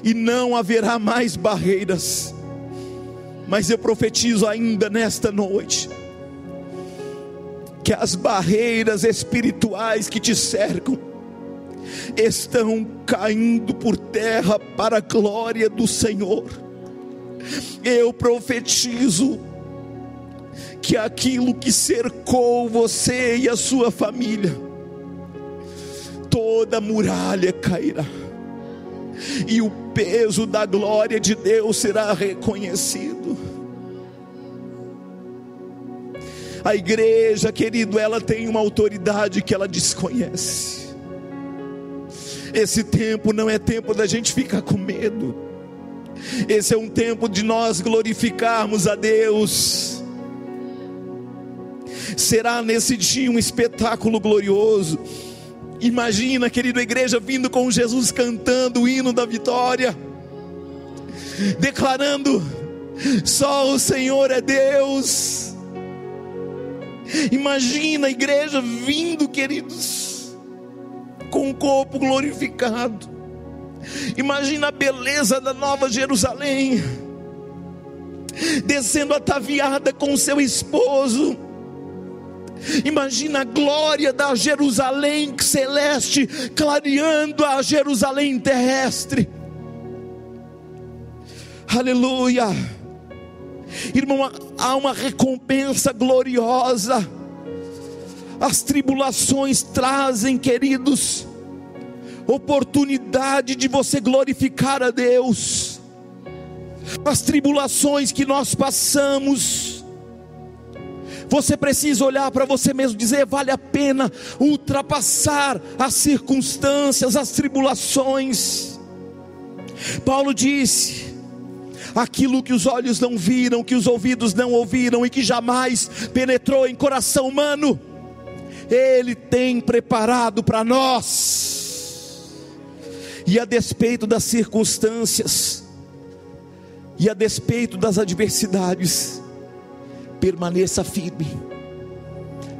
e não haverá mais barreiras. Mas eu profetizo ainda nesta noite, que as barreiras espirituais que te cercam, estão caindo por terra para a glória do Senhor. Eu profetizo que aquilo que cercou você e a sua família, toda muralha cairá, e o peso da glória de Deus será reconhecido. A igreja, querido, ela tem uma autoridade que ela desconhece. Esse tempo não é tempo da gente ficar com medo. Esse é um tempo de nós glorificarmos a Deus. Será nesse dia um espetáculo glorioso. Imagina, querido, a igreja vindo com Jesus cantando o hino da vitória, declarando: só o Senhor é Deus. Imagina a igreja vindo, queridos, com o corpo glorificado. Imagina a beleza da Nova Jerusalém, descendo ataviada com seu esposo. Imagina a glória da Jerusalém celeste clareando a Jerusalém terrestre. Aleluia. Irmão, há uma recompensa gloriosa. As tribulações trazem, queridos, oportunidade de você glorificar a Deus. As tribulações que nós passamos, você precisa olhar para você mesmo dizer: vale a pena ultrapassar as circunstâncias, as tribulações. Paulo disse: aquilo que os olhos não viram, que os ouvidos não ouviram e que jamais penetrou em coração humano, Ele tem preparado para nós. E a despeito das circunstâncias, e a despeito das adversidades, permaneça firme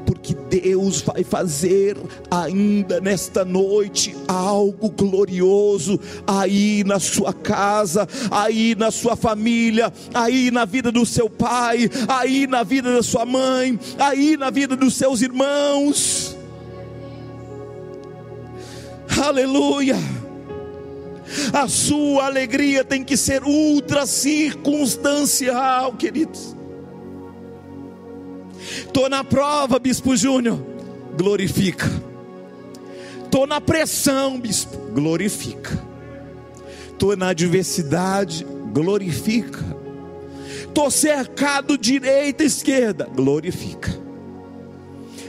porque Deus vai fazer ainda nesta noite algo glorioso aí na sua casa, aí na sua família, aí na vida do seu pai, aí na vida da sua mãe, aí na vida dos seus irmãos. Aleluia. A sua alegria tem que ser ultra circunstancial, queridos. Estou na prova, Bispo Júnior. Glorifica. Estou na pressão, Bispo. Glorifica. Estou na adversidade. Glorifica. Estou cercado direita e esquerda. Glorifica.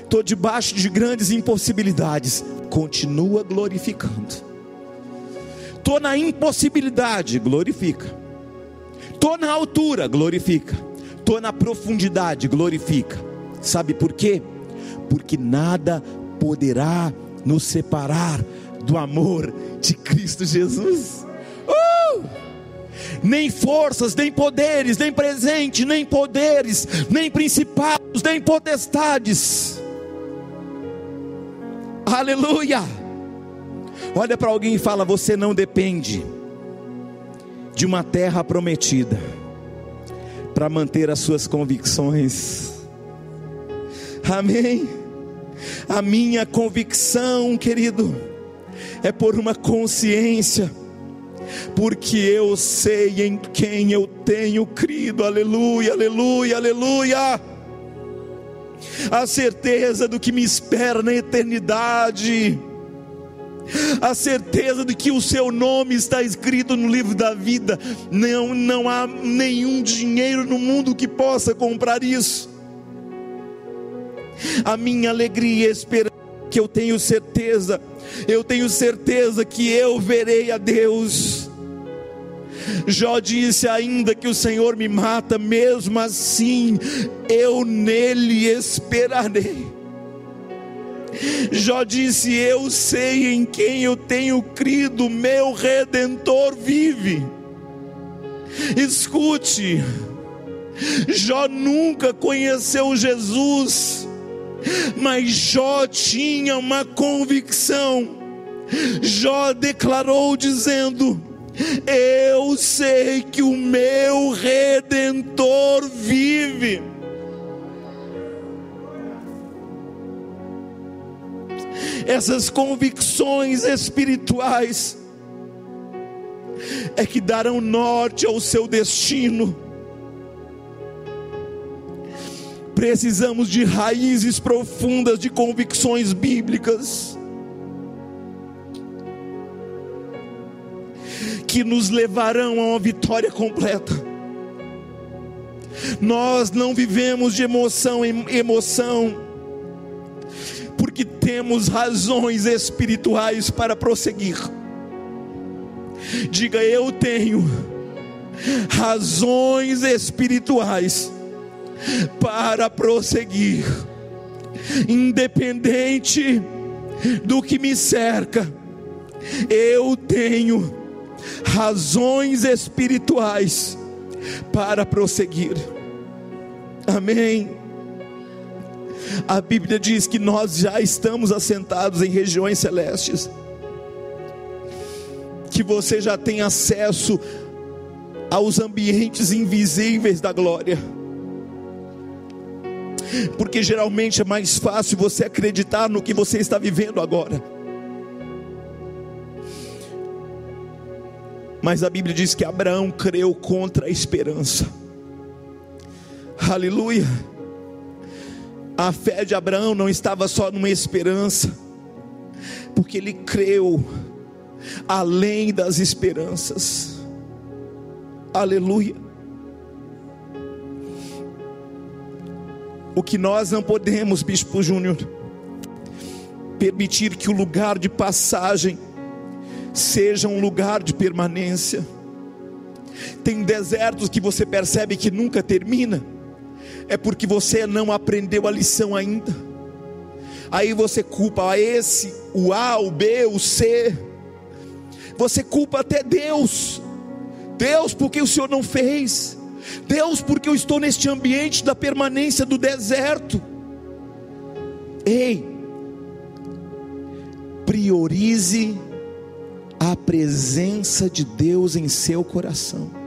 Estou debaixo de grandes impossibilidades. Continua glorificando. Estou na impossibilidade. Glorifica. Estou na altura. Glorifica. Estou na profundidade. Glorifica Sabe por quê? Porque nada poderá nos separar do amor de Cristo Jesus. Uh! Nem forças, nem poderes, nem presente, nem poderes, nem principados, nem potestades. Aleluia! Olha para alguém e fala: Você não depende de uma terra prometida para manter as suas convicções. Amém. A minha convicção, querido, é por uma consciência, porque eu sei em quem eu tenho crido, aleluia, aleluia, aleluia. A certeza do que me espera na eternidade, a certeza de que o seu nome está escrito no livro da vida, não, não há nenhum dinheiro no mundo que possa comprar isso a minha alegria e esperança, que eu tenho certeza, eu tenho certeza que eu verei a Deus. Jó disse ainda que o Senhor me mata, mesmo assim eu nele esperarei. Jó disse: Eu sei em quem eu tenho crido, meu redentor vive. Escute, Jó nunca conheceu Jesus, mas Jó tinha uma convicção. Jó declarou dizendo: Eu sei que o meu redentor vive. Essas convicções espirituais, é que darão norte ao seu destino. Precisamos de raízes profundas de convicções bíblicas. Que nos levarão a uma vitória completa. Nós não vivemos de emoção em emoção, porque temos razões espirituais para prosseguir. Diga, eu tenho razões espirituais para prosseguir, independente do que me cerca, eu tenho razões espirituais para prosseguir. Amém. A Bíblia diz que nós já estamos assentados em regiões celestes, que você já tem acesso aos ambientes invisíveis da glória porque geralmente é mais fácil você acreditar no que você está vivendo agora. Mas a Bíblia diz que Abraão creu contra a esperança. Aleluia. A fé de Abraão não estava só numa esperança, porque ele creu além das esperanças. Aleluia. O que nós não podemos, Bispo Júnior, permitir que o lugar de passagem seja um lugar de permanência. Tem desertos que você percebe que nunca termina, é porque você não aprendeu a lição ainda. Aí você culpa a esse, o A, o B, o C. Você culpa até Deus. Deus, porque o Senhor não fez? Deus, porque eu estou neste ambiente da permanência do deserto. Ei, priorize a presença de Deus em seu coração.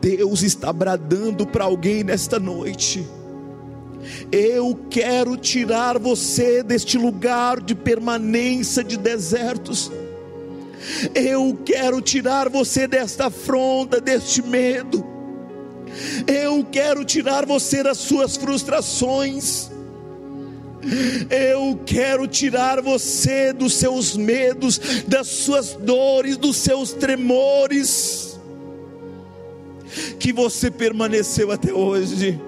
Deus está bradando para alguém nesta noite. Eu quero tirar você deste lugar de permanência de desertos. Eu quero tirar você desta afronta, deste medo. Eu quero tirar você das suas frustrações. Eu quero tirar você dos seus medos, das suas dores, dos seus tremores, que você permaneceu até hoje.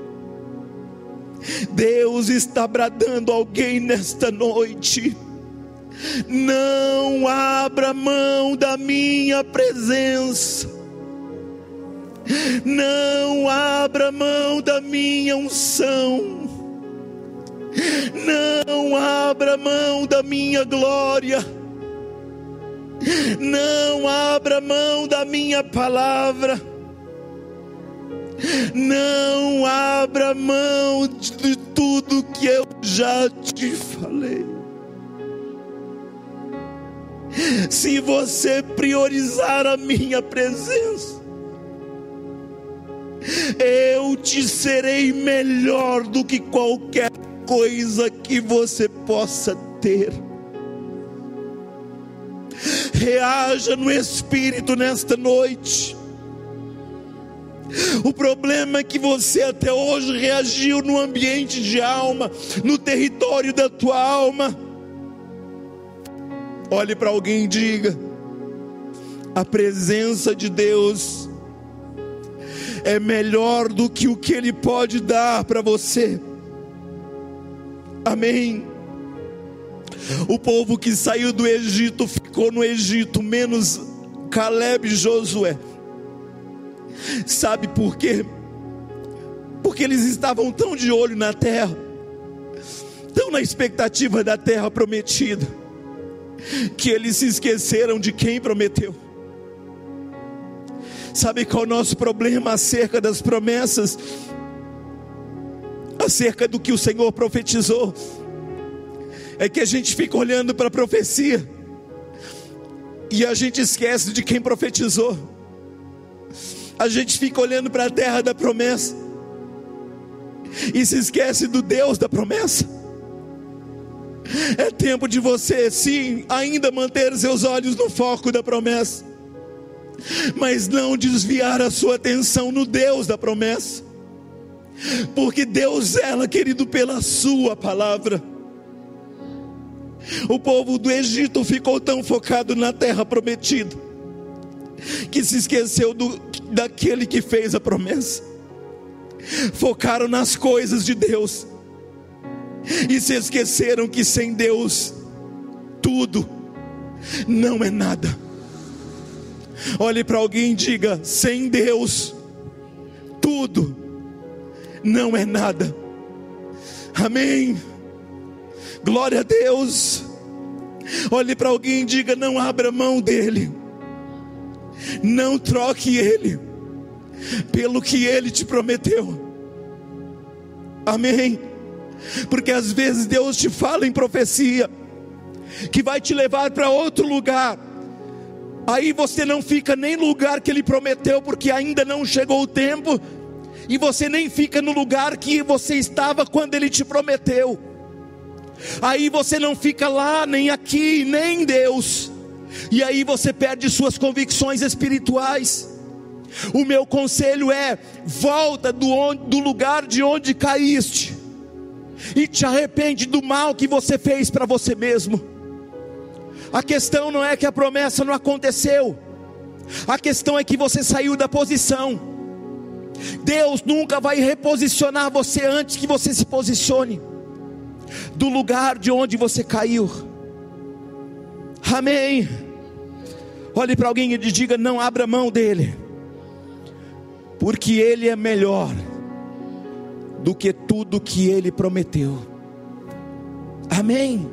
Deus está bradando alguém nesta noite não abra mão da minha presença. Não abra mão da minha unção. Não abra mão da minha glória. Não abra mão da minha palavra. Não abra mão de tudo que eu já te falei se você priorizar a minha presença, eu te serei melhor do que qualquer coisa que você possa ter. Reaja no Espírito nesta noite. O problema é que você até hoje reagiu no ambiente de alma, no território da tua alma Olhe para alguém e diga: a presença de Deus é melhor do que o que Ele pode dar para você. Amém. O povo que saiu do Egito ficou no Egito, menos Caleb e Josué. Sabe por quê? Porque eles estavam tão de olho na terra, tão na expectativa da terra prometida que eles se esqueceram de quem prometeu. Sabe qual é o nosso problema acerca das promessas? Acerca do que o Senhor profetizou? É que a gente fica olhando para a profecia e a gente esquece de quem profetizou. A gente fica olhando para a terra da promessa e se esquece do Deus da promessa. É tempo de você, sim, ainda manter seus olhos no foco da promessa, mas não desviar a sua atenção no Deus da promessa, porque Deus ela, querido, pela Sua palavra. O povo do Egito ficou tão focado na terra prometida, que se esqueceu do, daquele que fez a promessa, focaram nas coisas de Deus e se esqueceram que sem Deus tudo não é nada. Olhe para alguém e diga: sem Deus tudo não é nada. Amém. Glória a Deus. Olhe para alguém e diga: não abra mão dele. Não troque ele pelo que ele te prometeu. Amém. Porque às vezes Deus te fala em profecia que vai te levar para outro lugar. Aí você não fica nem no lugar que ele prometeu, porque ainda não chegou o tempo, e você nem fica no lugar que você estava quando ele te prometeu. Aí você não fica lá, nem aqui, nem em Deus. E aí você perde suas convicções espirituais. O meu conselho é: volta do, onde, do lugar de onde caíste e te arrepende do mal que você fez para você mesmo. A questão não é que a promessa não aconteceu, a questão é que você saiu da posição. Deus nunca vai reposicionar você antes que você se posicione do lugar de onde você caiu. Amém. Olhe para alguém e diga: não abra mão dele, porque ele é melhor do que tudo que ele prometeu. Amém.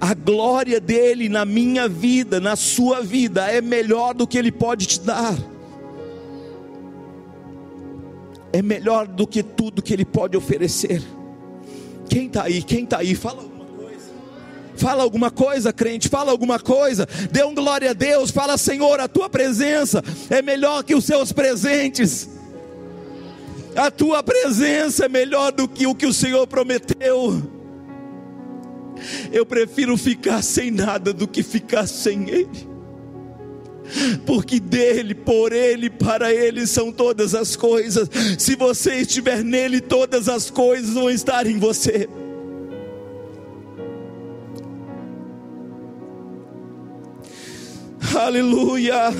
A glória dele na minha vida, na sua vida, é melhor do que ele pode te dar. É melhor do que tudo que ele pode oferecer. Quem está aí? Quem está aí? Fala. Fala alguma coisa, crente. Fala alguma coisa. Dê um glória a Deus. Fala, Senhor, a tua presença é melhor que os seus presentes. A tua presença é melhor do que o que o Senhor prometeu. Eu prefiro ficar sem nada do que ficar sem Ele. Porque dele, por ele, para ele são todas as coisas. Se você estiver nele, todas as coisas vão estar em você. Aleluia.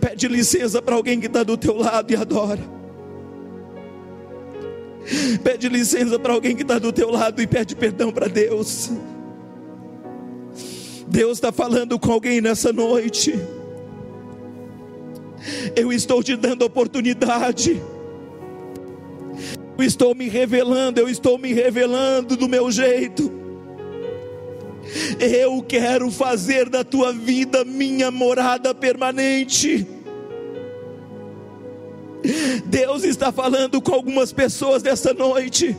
Pede licença para alguém que está do teu lado e adora. Pede licença para alguém que está do teu lado e pede perdão para Deus. Deus está falando com alguém nessa noite. Eu estou te dando oportunidade. Eu estou me revelando, eu estou me revelando do meu jeito. Eu quero fazer da tua vida minha morada permanente. Deus está falando com algumas pessoas dessa noite.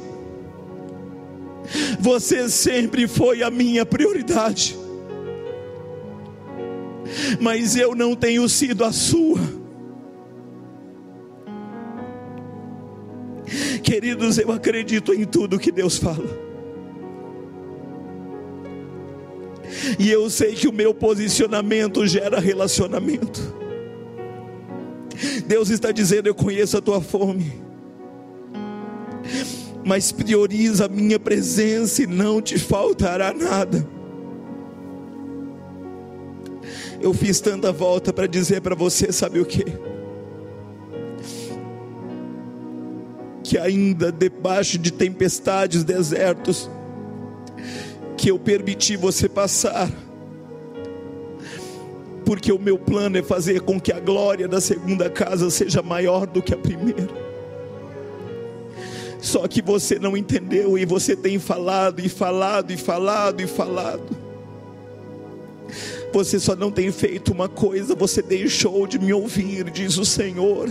Você sempre foi a minha prioridade, mas eu não tenho sido a sua. Queridos, eu acredito em tudo que Deus fala. E eu sei que o meu posicionamento gera relacionamento. Deus está dizendo: Eu conheço a tua fome, mas prioriza a minha presença e não te faltará nada. Eu fiz tanta volta para dizer para você, sabe o que? Que ainda debaixo de tempestades, desertos, que eu permiti você passar, porque o meu plano é fazer com que a glória da segunda casa seja maior do que a primeira. Só que você não entendeu e você tem falado e falado e falado e falado. Você só não tem feito uma coisa, você deixou de me ouvir, diz o Senhor.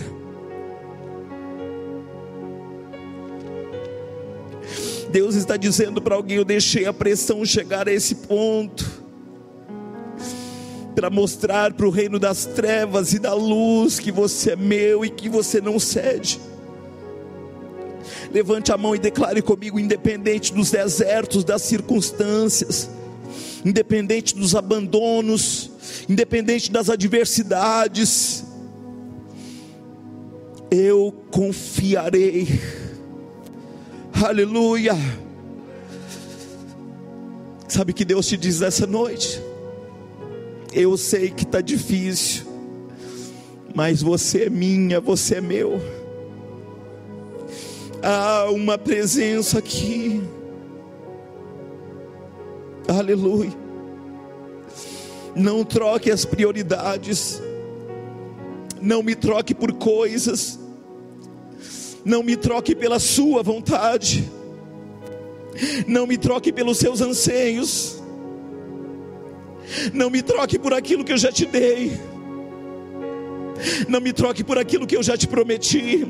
Deus está dizendo para alguém: eu deixei a pressão chegar a esse ponto, para mostrar para o reino das trevas e da luz que você é meu e que você não cede. Levante a mão e declare comigo, independente dos desertos, das circunstâncias, independente dos abandonos, independente das adversidades, eu confiarei. Aleluia. Sabe que Deus te diz essa noite? Eu sei que está difícil, mas você é minha, você é meu. Há uma presença aqui. Aleluia. Não troque as prioridades. Não me troque por coisas. Não me troque pela sua vontade. Não me troque pelos seus anseios. Não me troque por aquilo que eu já te dei. Não me troque por aquilo que eu já te prometi.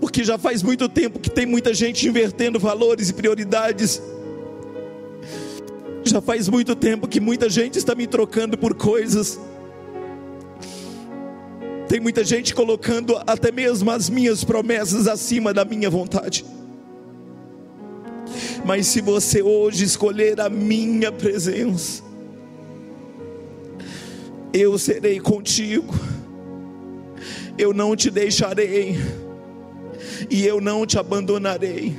Porque já faz muito tempo que tem muita gente invertendo valores e prioridades. Já faz muito tempo que muita gente está me trocando por coisas. Tem muita gente colocando até mesmo as minhas promessas acima da minha vontade. Mas se você hoje escolher a minha presença, eu serei contigo, eu não te deixarei, e eu não te abandonarei.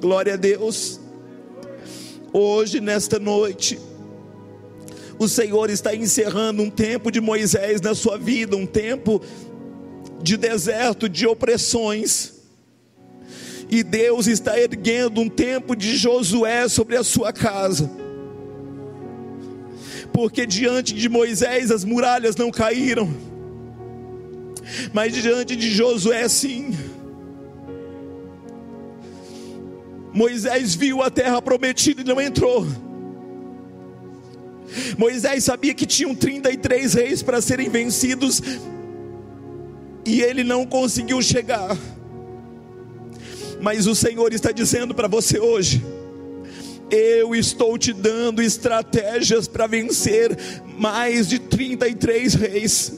Glória a Deus. Hoje, nesta noite, o Senhor está encerrando um tempo de Moisés na sua vida, um tempo de deserto, de opressões. E Deus está erguendo um tempo de Josué sobre a sua casa. Porque diante de Moisés as muralhas não caíram, mas diante de Josué sim. Moisés viu a terra prometida e não entrou. Moisés sabia que tinham 33 reis para serem vencidos e ele não conseguiu chegar. Mas o Senhor está dizendo para você hoje: eu estou te dando estratégias para vencer mais de 33 reis.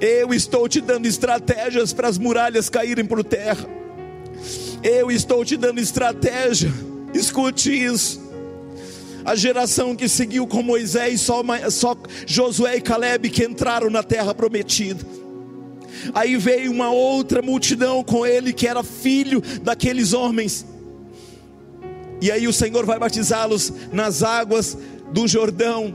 Eu estou te dando estratégias para as muralhas caírem por terra. Eu estou te dando estratégia. Escute isso a geração que seguiu com Moisés, só, só Josué e Caleb que entraram na terra prometida. Aí veio uma outra multidão com ele, que era filho daqueles homens. E aí o Senhor vai batizá-los nas águas do Jordão.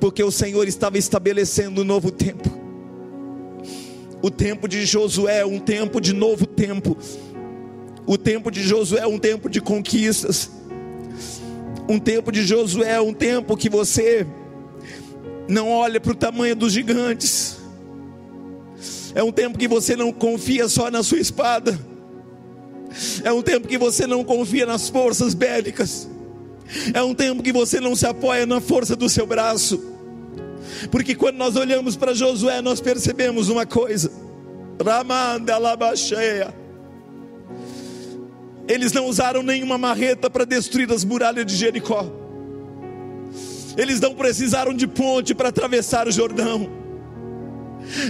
Porque o Senhor estava estabelecendo um novo tempo. O tempo de Josué, um tempo de novo tempo o tempo de Josué é um tempo de conquistas. Um tempo de Josué é um tempo que você não olha para o tamanho dos gigantes. É um tempo que você não confia só na sua espada. É um tempo que você não confia nas forças bélicas. É um tempo que você não se apoia na força do seu braço. Porque quando nós olhamos para Josué, nós percebemos uma coisa. Ramanda labacheia. Eles não usaram nenhuma marreta para destruir as muralhas de Jericó. Eles não precisaram de ponte para atravessar o Jordão.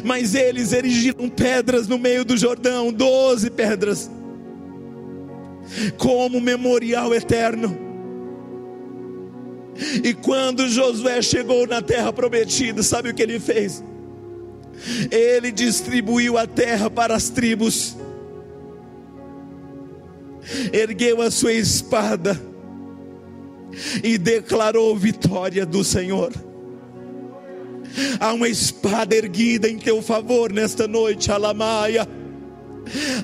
Mas eles erigiram pedras no meio do Jordão, doze pedras, como memorial eterno. E quando Josué chegou na terra prometida, sabe o que ele fez? Ele distribuiu a terra para as tribos ergueu a sua espada e declarou vitória do Senhor. Há uma espada erguida em teu favor nesta noite, Alamaia.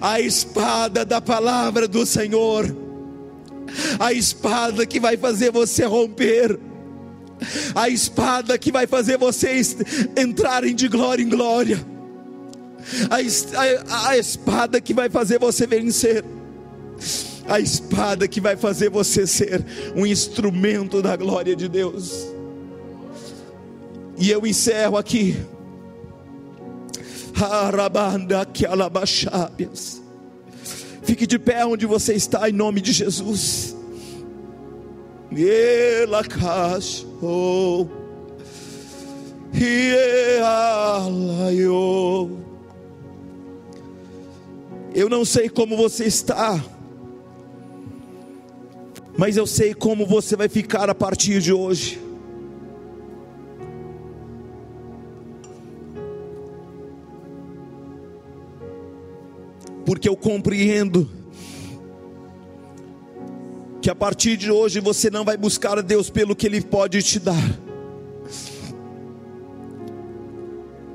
A espada da palavra do Senhor. A espada que vai fazer você romper. A espada que vai fazer você entrarem de glória em glória. A, a, a espada que vai fazer você vencer a espada que vai fazer você ser um instrumento da glória de Deus. E eu encerro aqui. Fique de pé onde você está, em nome de Jesus. Ela cachou. Eu não sei como você está, mas eu sei como você vai ficar a partir de hoje. Porque eu compreendo que a partir de hoje você não vai buscar a Deus pelo que Ele pode te dar.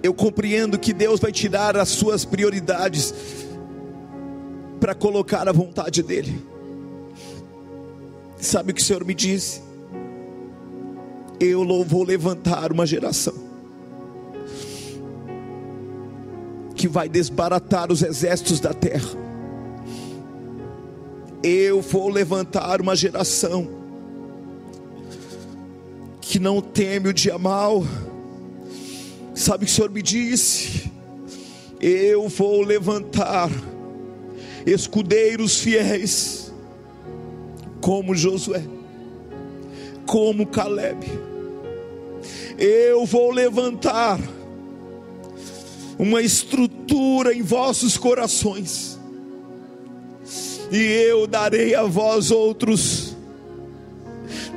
Eu compreendo que Deus vai tirar as suas prioridades para colocar a vontade dEle. Sabe o que o Senhor me disse? Eu vou levantar uma geração que vai desbaratar os exércitos da terra eu vou levantar uma geração que não teme o dia mal. Sabe o que o Senhor me disse? Eu vou levantar escudeiros fiéis, como Josué, como Caleb. Eu vou levantar uma estrutura em vossos corações e eu darei a vós outros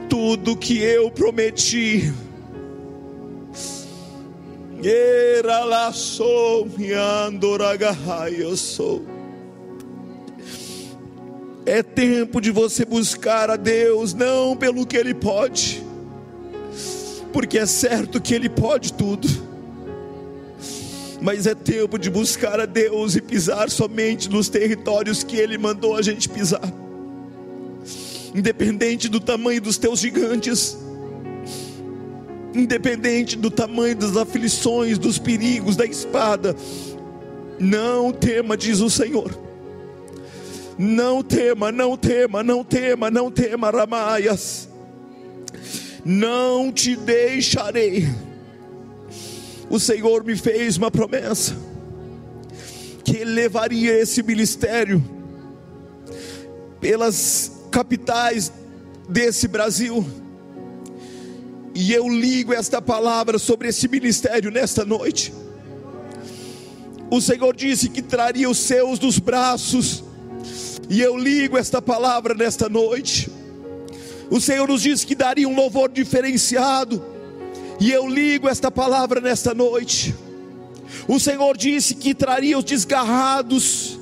tudo que eu prometi. Era lá sou, eu sou. É tempo de você buscar a Deus, não pelo que Ele pode, porque é certo que Ele pode tudo mas é tempo de buscar a Deus e pisar somente nos territórios que Ele mandou a gente pisar, independente do tamanho dos teus gigantes, independente do tamanho das aflições, dos perigos, da espada, não tema, diz o Senhor. Não tema, não tema, não tema, não tema, Ramaias. Não te deixarei o Senhor me fez uma promessa que Ele levaria esse ministério pelas capitais desse Brasil. E eu ligo esta palavra sobre esse ministério nesta noite. O Senhor disse que traria os seus dos braços, e eu ligo esta palavra nesta noite. O Senhor nos disse que daria um louvor diferenciado e eu ligo esta palavra nesta noite. O Senhor disse que traria os desgarrados.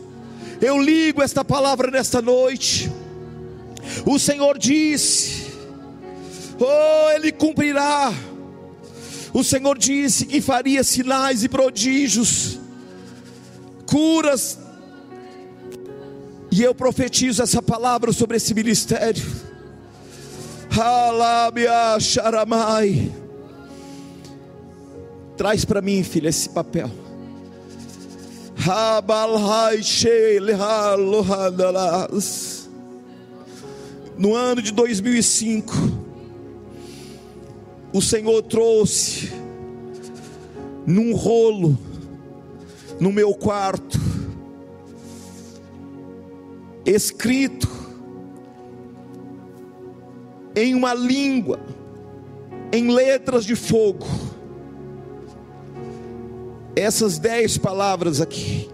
Eu ligo esta palavra nesta noite. O Senhor disse: Oh, Ele cumprirá. O Senhor disse que faria sinais e prodígios, curas. E eu profetizo essa palavra sobre esse ministério. Traz para mim, filha, esse papel. No ano de 2005, o Senhor trouxe num rolo no meu quarto, escrito em uma língua, em letras de fogo essas dez palavras aqui.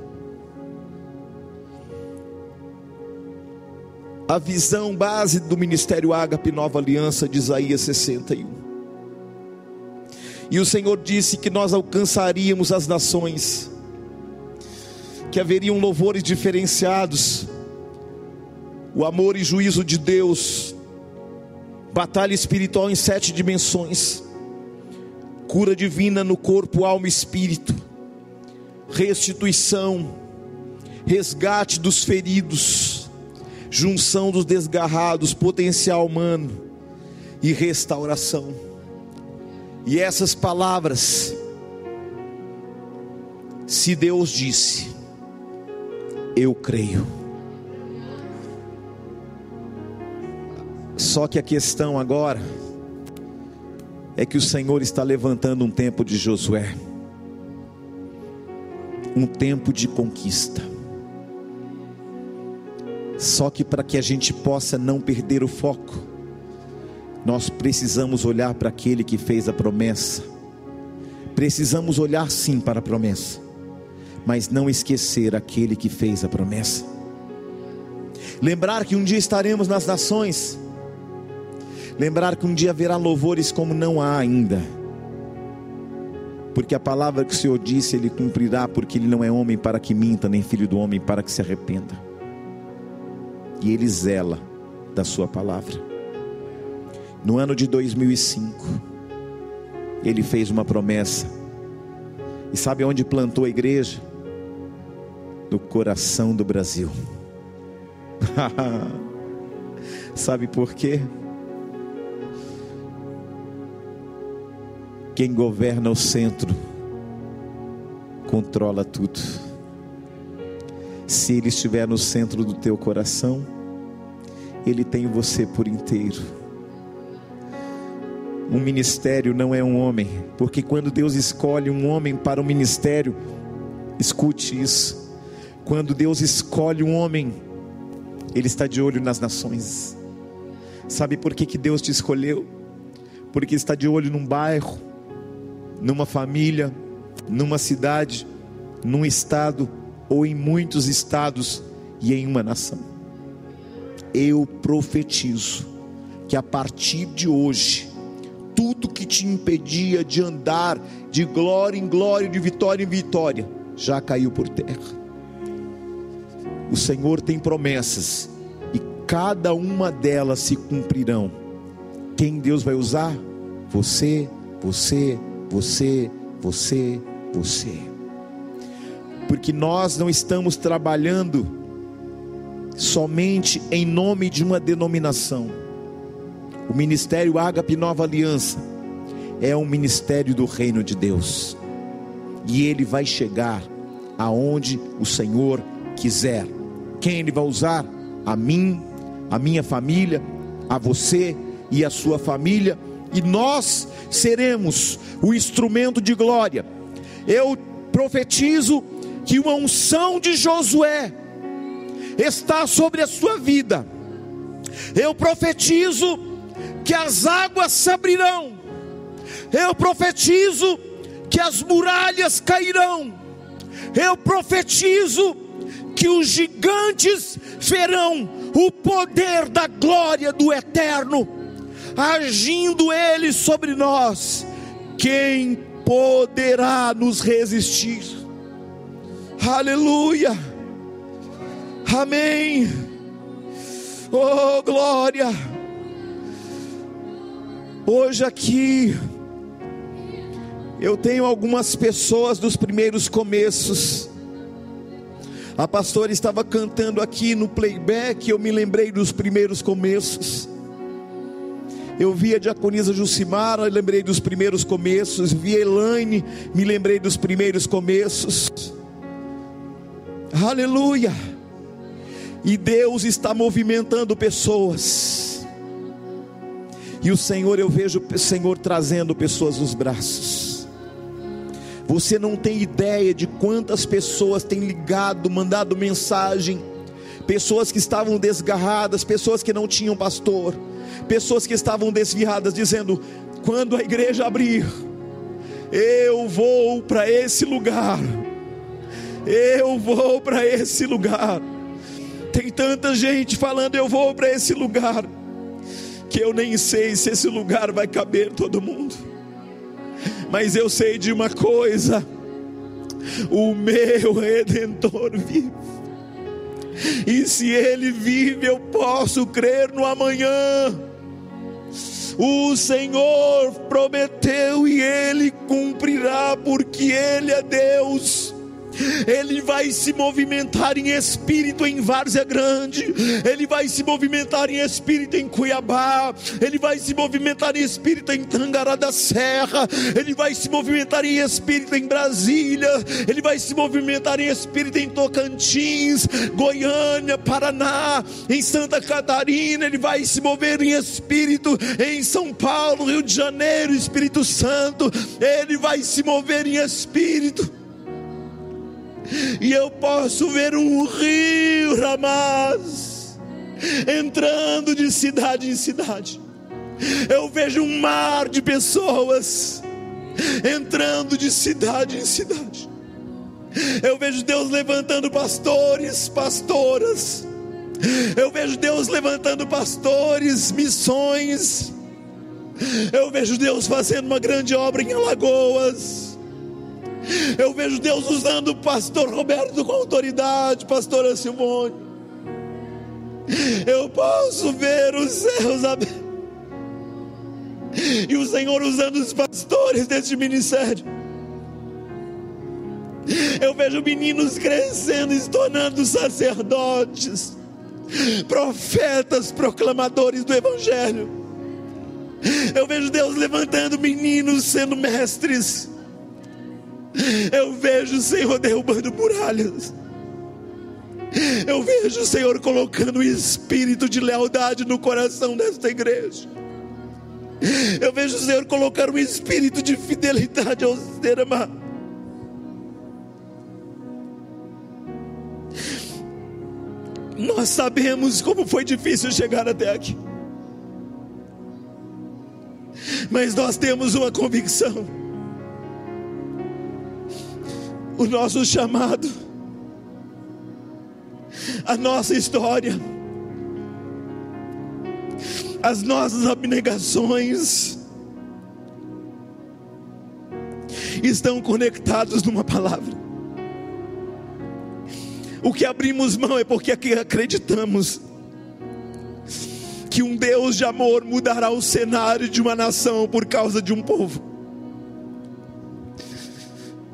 A visão base do ministério Ágape Nova Aliança de Isaías 61. E o Senhor disse que nós alcançaríamos as nações, que haveriam louvores diferenciados, o amor e juízo de Deus, batalha espiritual em sete dimensões, cura divina no corpo, alma e espírito restituição, resgate dos feridos, junção dos desgarrados, potencial humano e restauração. E essas palavras, se Deus disse, eu creio. Só que a questão agora é que o Senhor está levantando um tempo de Josué um tempo de conquista. Só que para que a gente possa não perder o foco, nós precisamos olhar para aquele que fez a promessa, Precisamos olhar sim para a promessa, mas não esquecer aquele que fez a promessa. Lembrar que um dia estaremos nas nações, lembrar que um dia haverá louvores como não há ainda, porque a palavra que o Senhor disse Ele cumprirá, porque Ele não é homem para que minta, nem filho do homem para que se arrependa, e Ele zela da Sua palavra. No ano de 2005, Ele fez uma promessa, e sabe onde plantou a igreja? No coração do Brasil. Sabe por quê? Quem governa o centro controla tudo. Se ele estiver no centro do teu coração, ele tem você por inteiro. Um ministério não é um homem, porque quando Deus escolhe um homem para o ministério, escute isso. Quando Deus escolhe um homem ele está de olho nas nações. Sabe por que, que Deus te escolheu? Porque está de olho num bairro, numa família, numa cidade, num estado ou em muitos estados e em uma nação. Eu profetizo que a partir de hoje, tudo que te impedia de andar de glória em glória, de vitória em vitória, já caiu por terra. O Senhor tem promessas e cada uma delas se cumprirão. Quem Deus vai usar? Você, você, você, você, você. Porque nós não estamos trabalhando somente em nome de uma denominação. O ministério Ágape Nova Aliança é um ministério do reino de Deus. E ele vai chegar aonde o Senhor quiser. Quem Ele vai usar? A mim, a minha família, a você e a sua família, e nós seremos o instrumento de glória. Eu profetizo que uma unção de Josué está sobre a sua vida. Eu profetizo que as águas se abrirão. Eu profetizo que as muralhas cairão. Eu profetizo que os gigantes verão o poder da glória do eterno, agindo ele sobre nós. Quem poderá nos resistir? Aleluia, amém. Oh, glória. Hoje aqui, eu tenho algumas pessoas dos primeiros começos a pastora estava cantando aqui no playback, eu me lembrei dos primeiros começos. Eu vi a diaconisa Jucimara, lembrei dos primeiros começos. Vi a Elaine, me lembrei dos primeiros começos. Aleluia! E Deus está movimentando pessoas. E o Senhor, eu vejo o Senhor trazendo pessoas nos braços. Você não tem ideia de quantas pessoas têm ligado, mandado mensagem, pessoas que estavam desgarradas, pessoas que não tinham pastor, pessoas que estavam desviadas, dizendo: quando a igreja abrir, eu vou para esse lugar, eu vou para esse lugar. Tem tanta gente falando: eu vou para esse lugar, que eu nem sei se esse lugar vai caber todo mundo mas eu sei de uma coisa: o meu redentor vive. E se ele vive, eu posso crer no amanhã. O Senhor prometeu e ele cumprirá, porque ele é Deus. Ele vai se movimentar em espírito em Várzea Grande, ele vai se movimentar em espírito em Cuiabá, ele vai se movimentar em espírito em Tangará da Serra, ele vai se movimentar em espírito em Brasília, ele vai se movimentar em espírito em Tocantins, Goiânia, Paraná, em Santa Catarina, ele vai se mover em espírito em São Paulo, Rio de Janeiro, Espírito Santo, ele vai se mover em espírito e eu posso ver um rio Ramaz entrando de cidade em cidade. Eu vejo um mar de pessoas entrando de cidade em cidade. Eu vejo Deus levantando pastores, pastoras. Eu vejo Deus levantando pastores, missões. Eu vejo Deus fazendo uma grande obra em Alagoas. Eu vejo Deus usando o pastor Roberto com autoridade, pastora Simone. Eu posso ver os céus abertos. E o Senhor usando os pastores deste ministério. Eu vejo meninos crescendo e se tornando sacerdotes, profetas, proclamadores do Evangelho. Eu vejo Deus levantando meninos sendo mestres. Eu vejo o Senhor derrubando muralhas. Eu vejo o Senhor colocando um espírito de lealdade no coração desta igreja. Eu vejo o Senhor colocar um espírito de fidelidade ao ser amado. Nós sabemos como foi difícil chegar até aqui. Mas nós temos uma convicção. O nosso chamado, a nossa história, as nossas abnegações estão conectados numa palavra. O que abrimos mão é porque acreditamos que um Deus de amor mudará o cenário de uma nação por causa de um povo.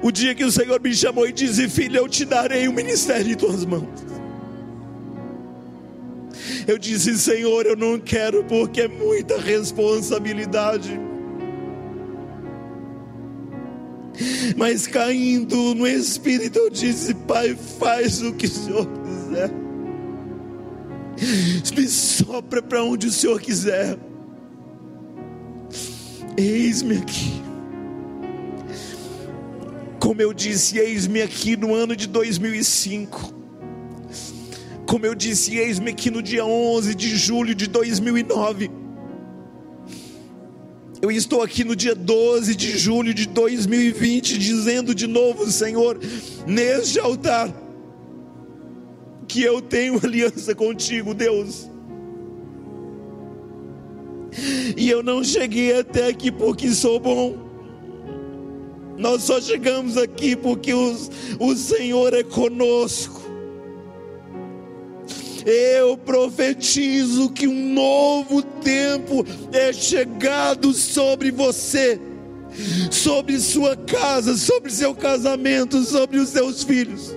O dia que o Senhor me chamou e disse: Filho, eu te darei o ministério em tuas mãos. Eu disse: Senhor, eu não quero porque é muita responsabilidade. Mas caindo no Espírito, eu disse: Pai, faz o que o Senhor quiser. Me sopra para onde o Senhor quiser. Eis-me aqui. Como eu disse, eis-me aqui no ano de 2005. Como eu disse, eis-me aqui no dia 11 de julho de 2009. Eu estou aqui no dia 12 de julho de 2020, dizendo de novo, Senhor, neste altar, que eu tenho aliança contigo, Deus. E eu não cheguei até aqui porque sou bom. Nós só chegamos aqui porque os, o Senhor é conosco. Eu profetizo que um novo tempo é chegado sobre você, sobre sua casa, sobre seu casamento, sobre os seus filhos.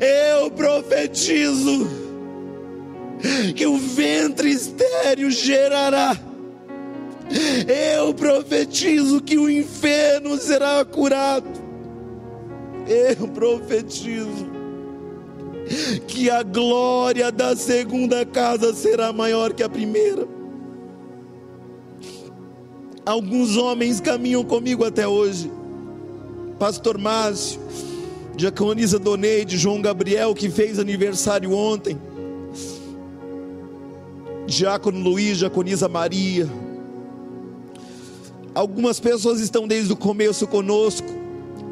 Eu profetizo que o ventre estéreo gerará. Eu profetizo que o inferno será curado. Eu profetizo que a glória da segunda casa será maior que a primeira. Alguns homens caminham comigo até hoje. Pastor Márcio, Diaconisa Doneide, João Gabriel, que fez aniversário ontem. Diácono Luiz, Diaconisa Maria. Algumas pessoas estão desde o começo conosco.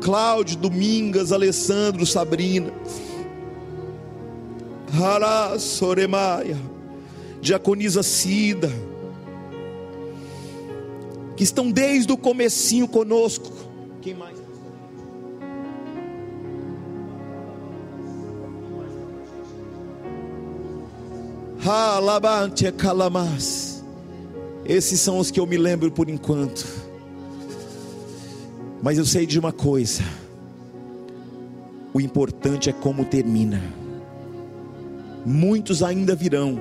Cláudio, Domingas, Alessandro, Sabrina. Hará Soremaia, Diaconisa Cida, que estão desde o comecinho conosco. Quem mais? Halabante Calamas. Esses são os que eu me lembro por enquanto. Mas eu sei de uma coisa: o importante é como termina. Muitos ainda virão,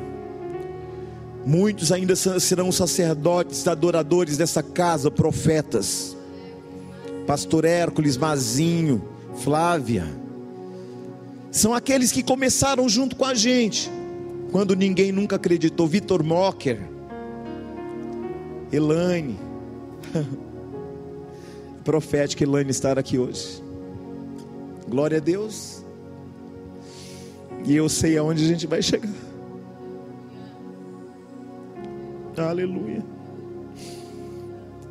muitos ainda serão sacerdotes, adoradores dessa casa, profetas. Pastor Hércules, Mazinho, Flávia, são aqueles que começaram junto com a gente, quando ninguém nunca acreditou. Vitor Mocker, Elaine, profética Elaine estar aqui hoje. Glória a Deus. E eu sei aonde a gente vai chegar. Aleluia.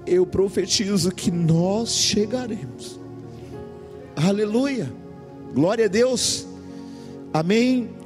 eu profetizo que nós chegaremos. Aleluia. Glória a Deus. Amém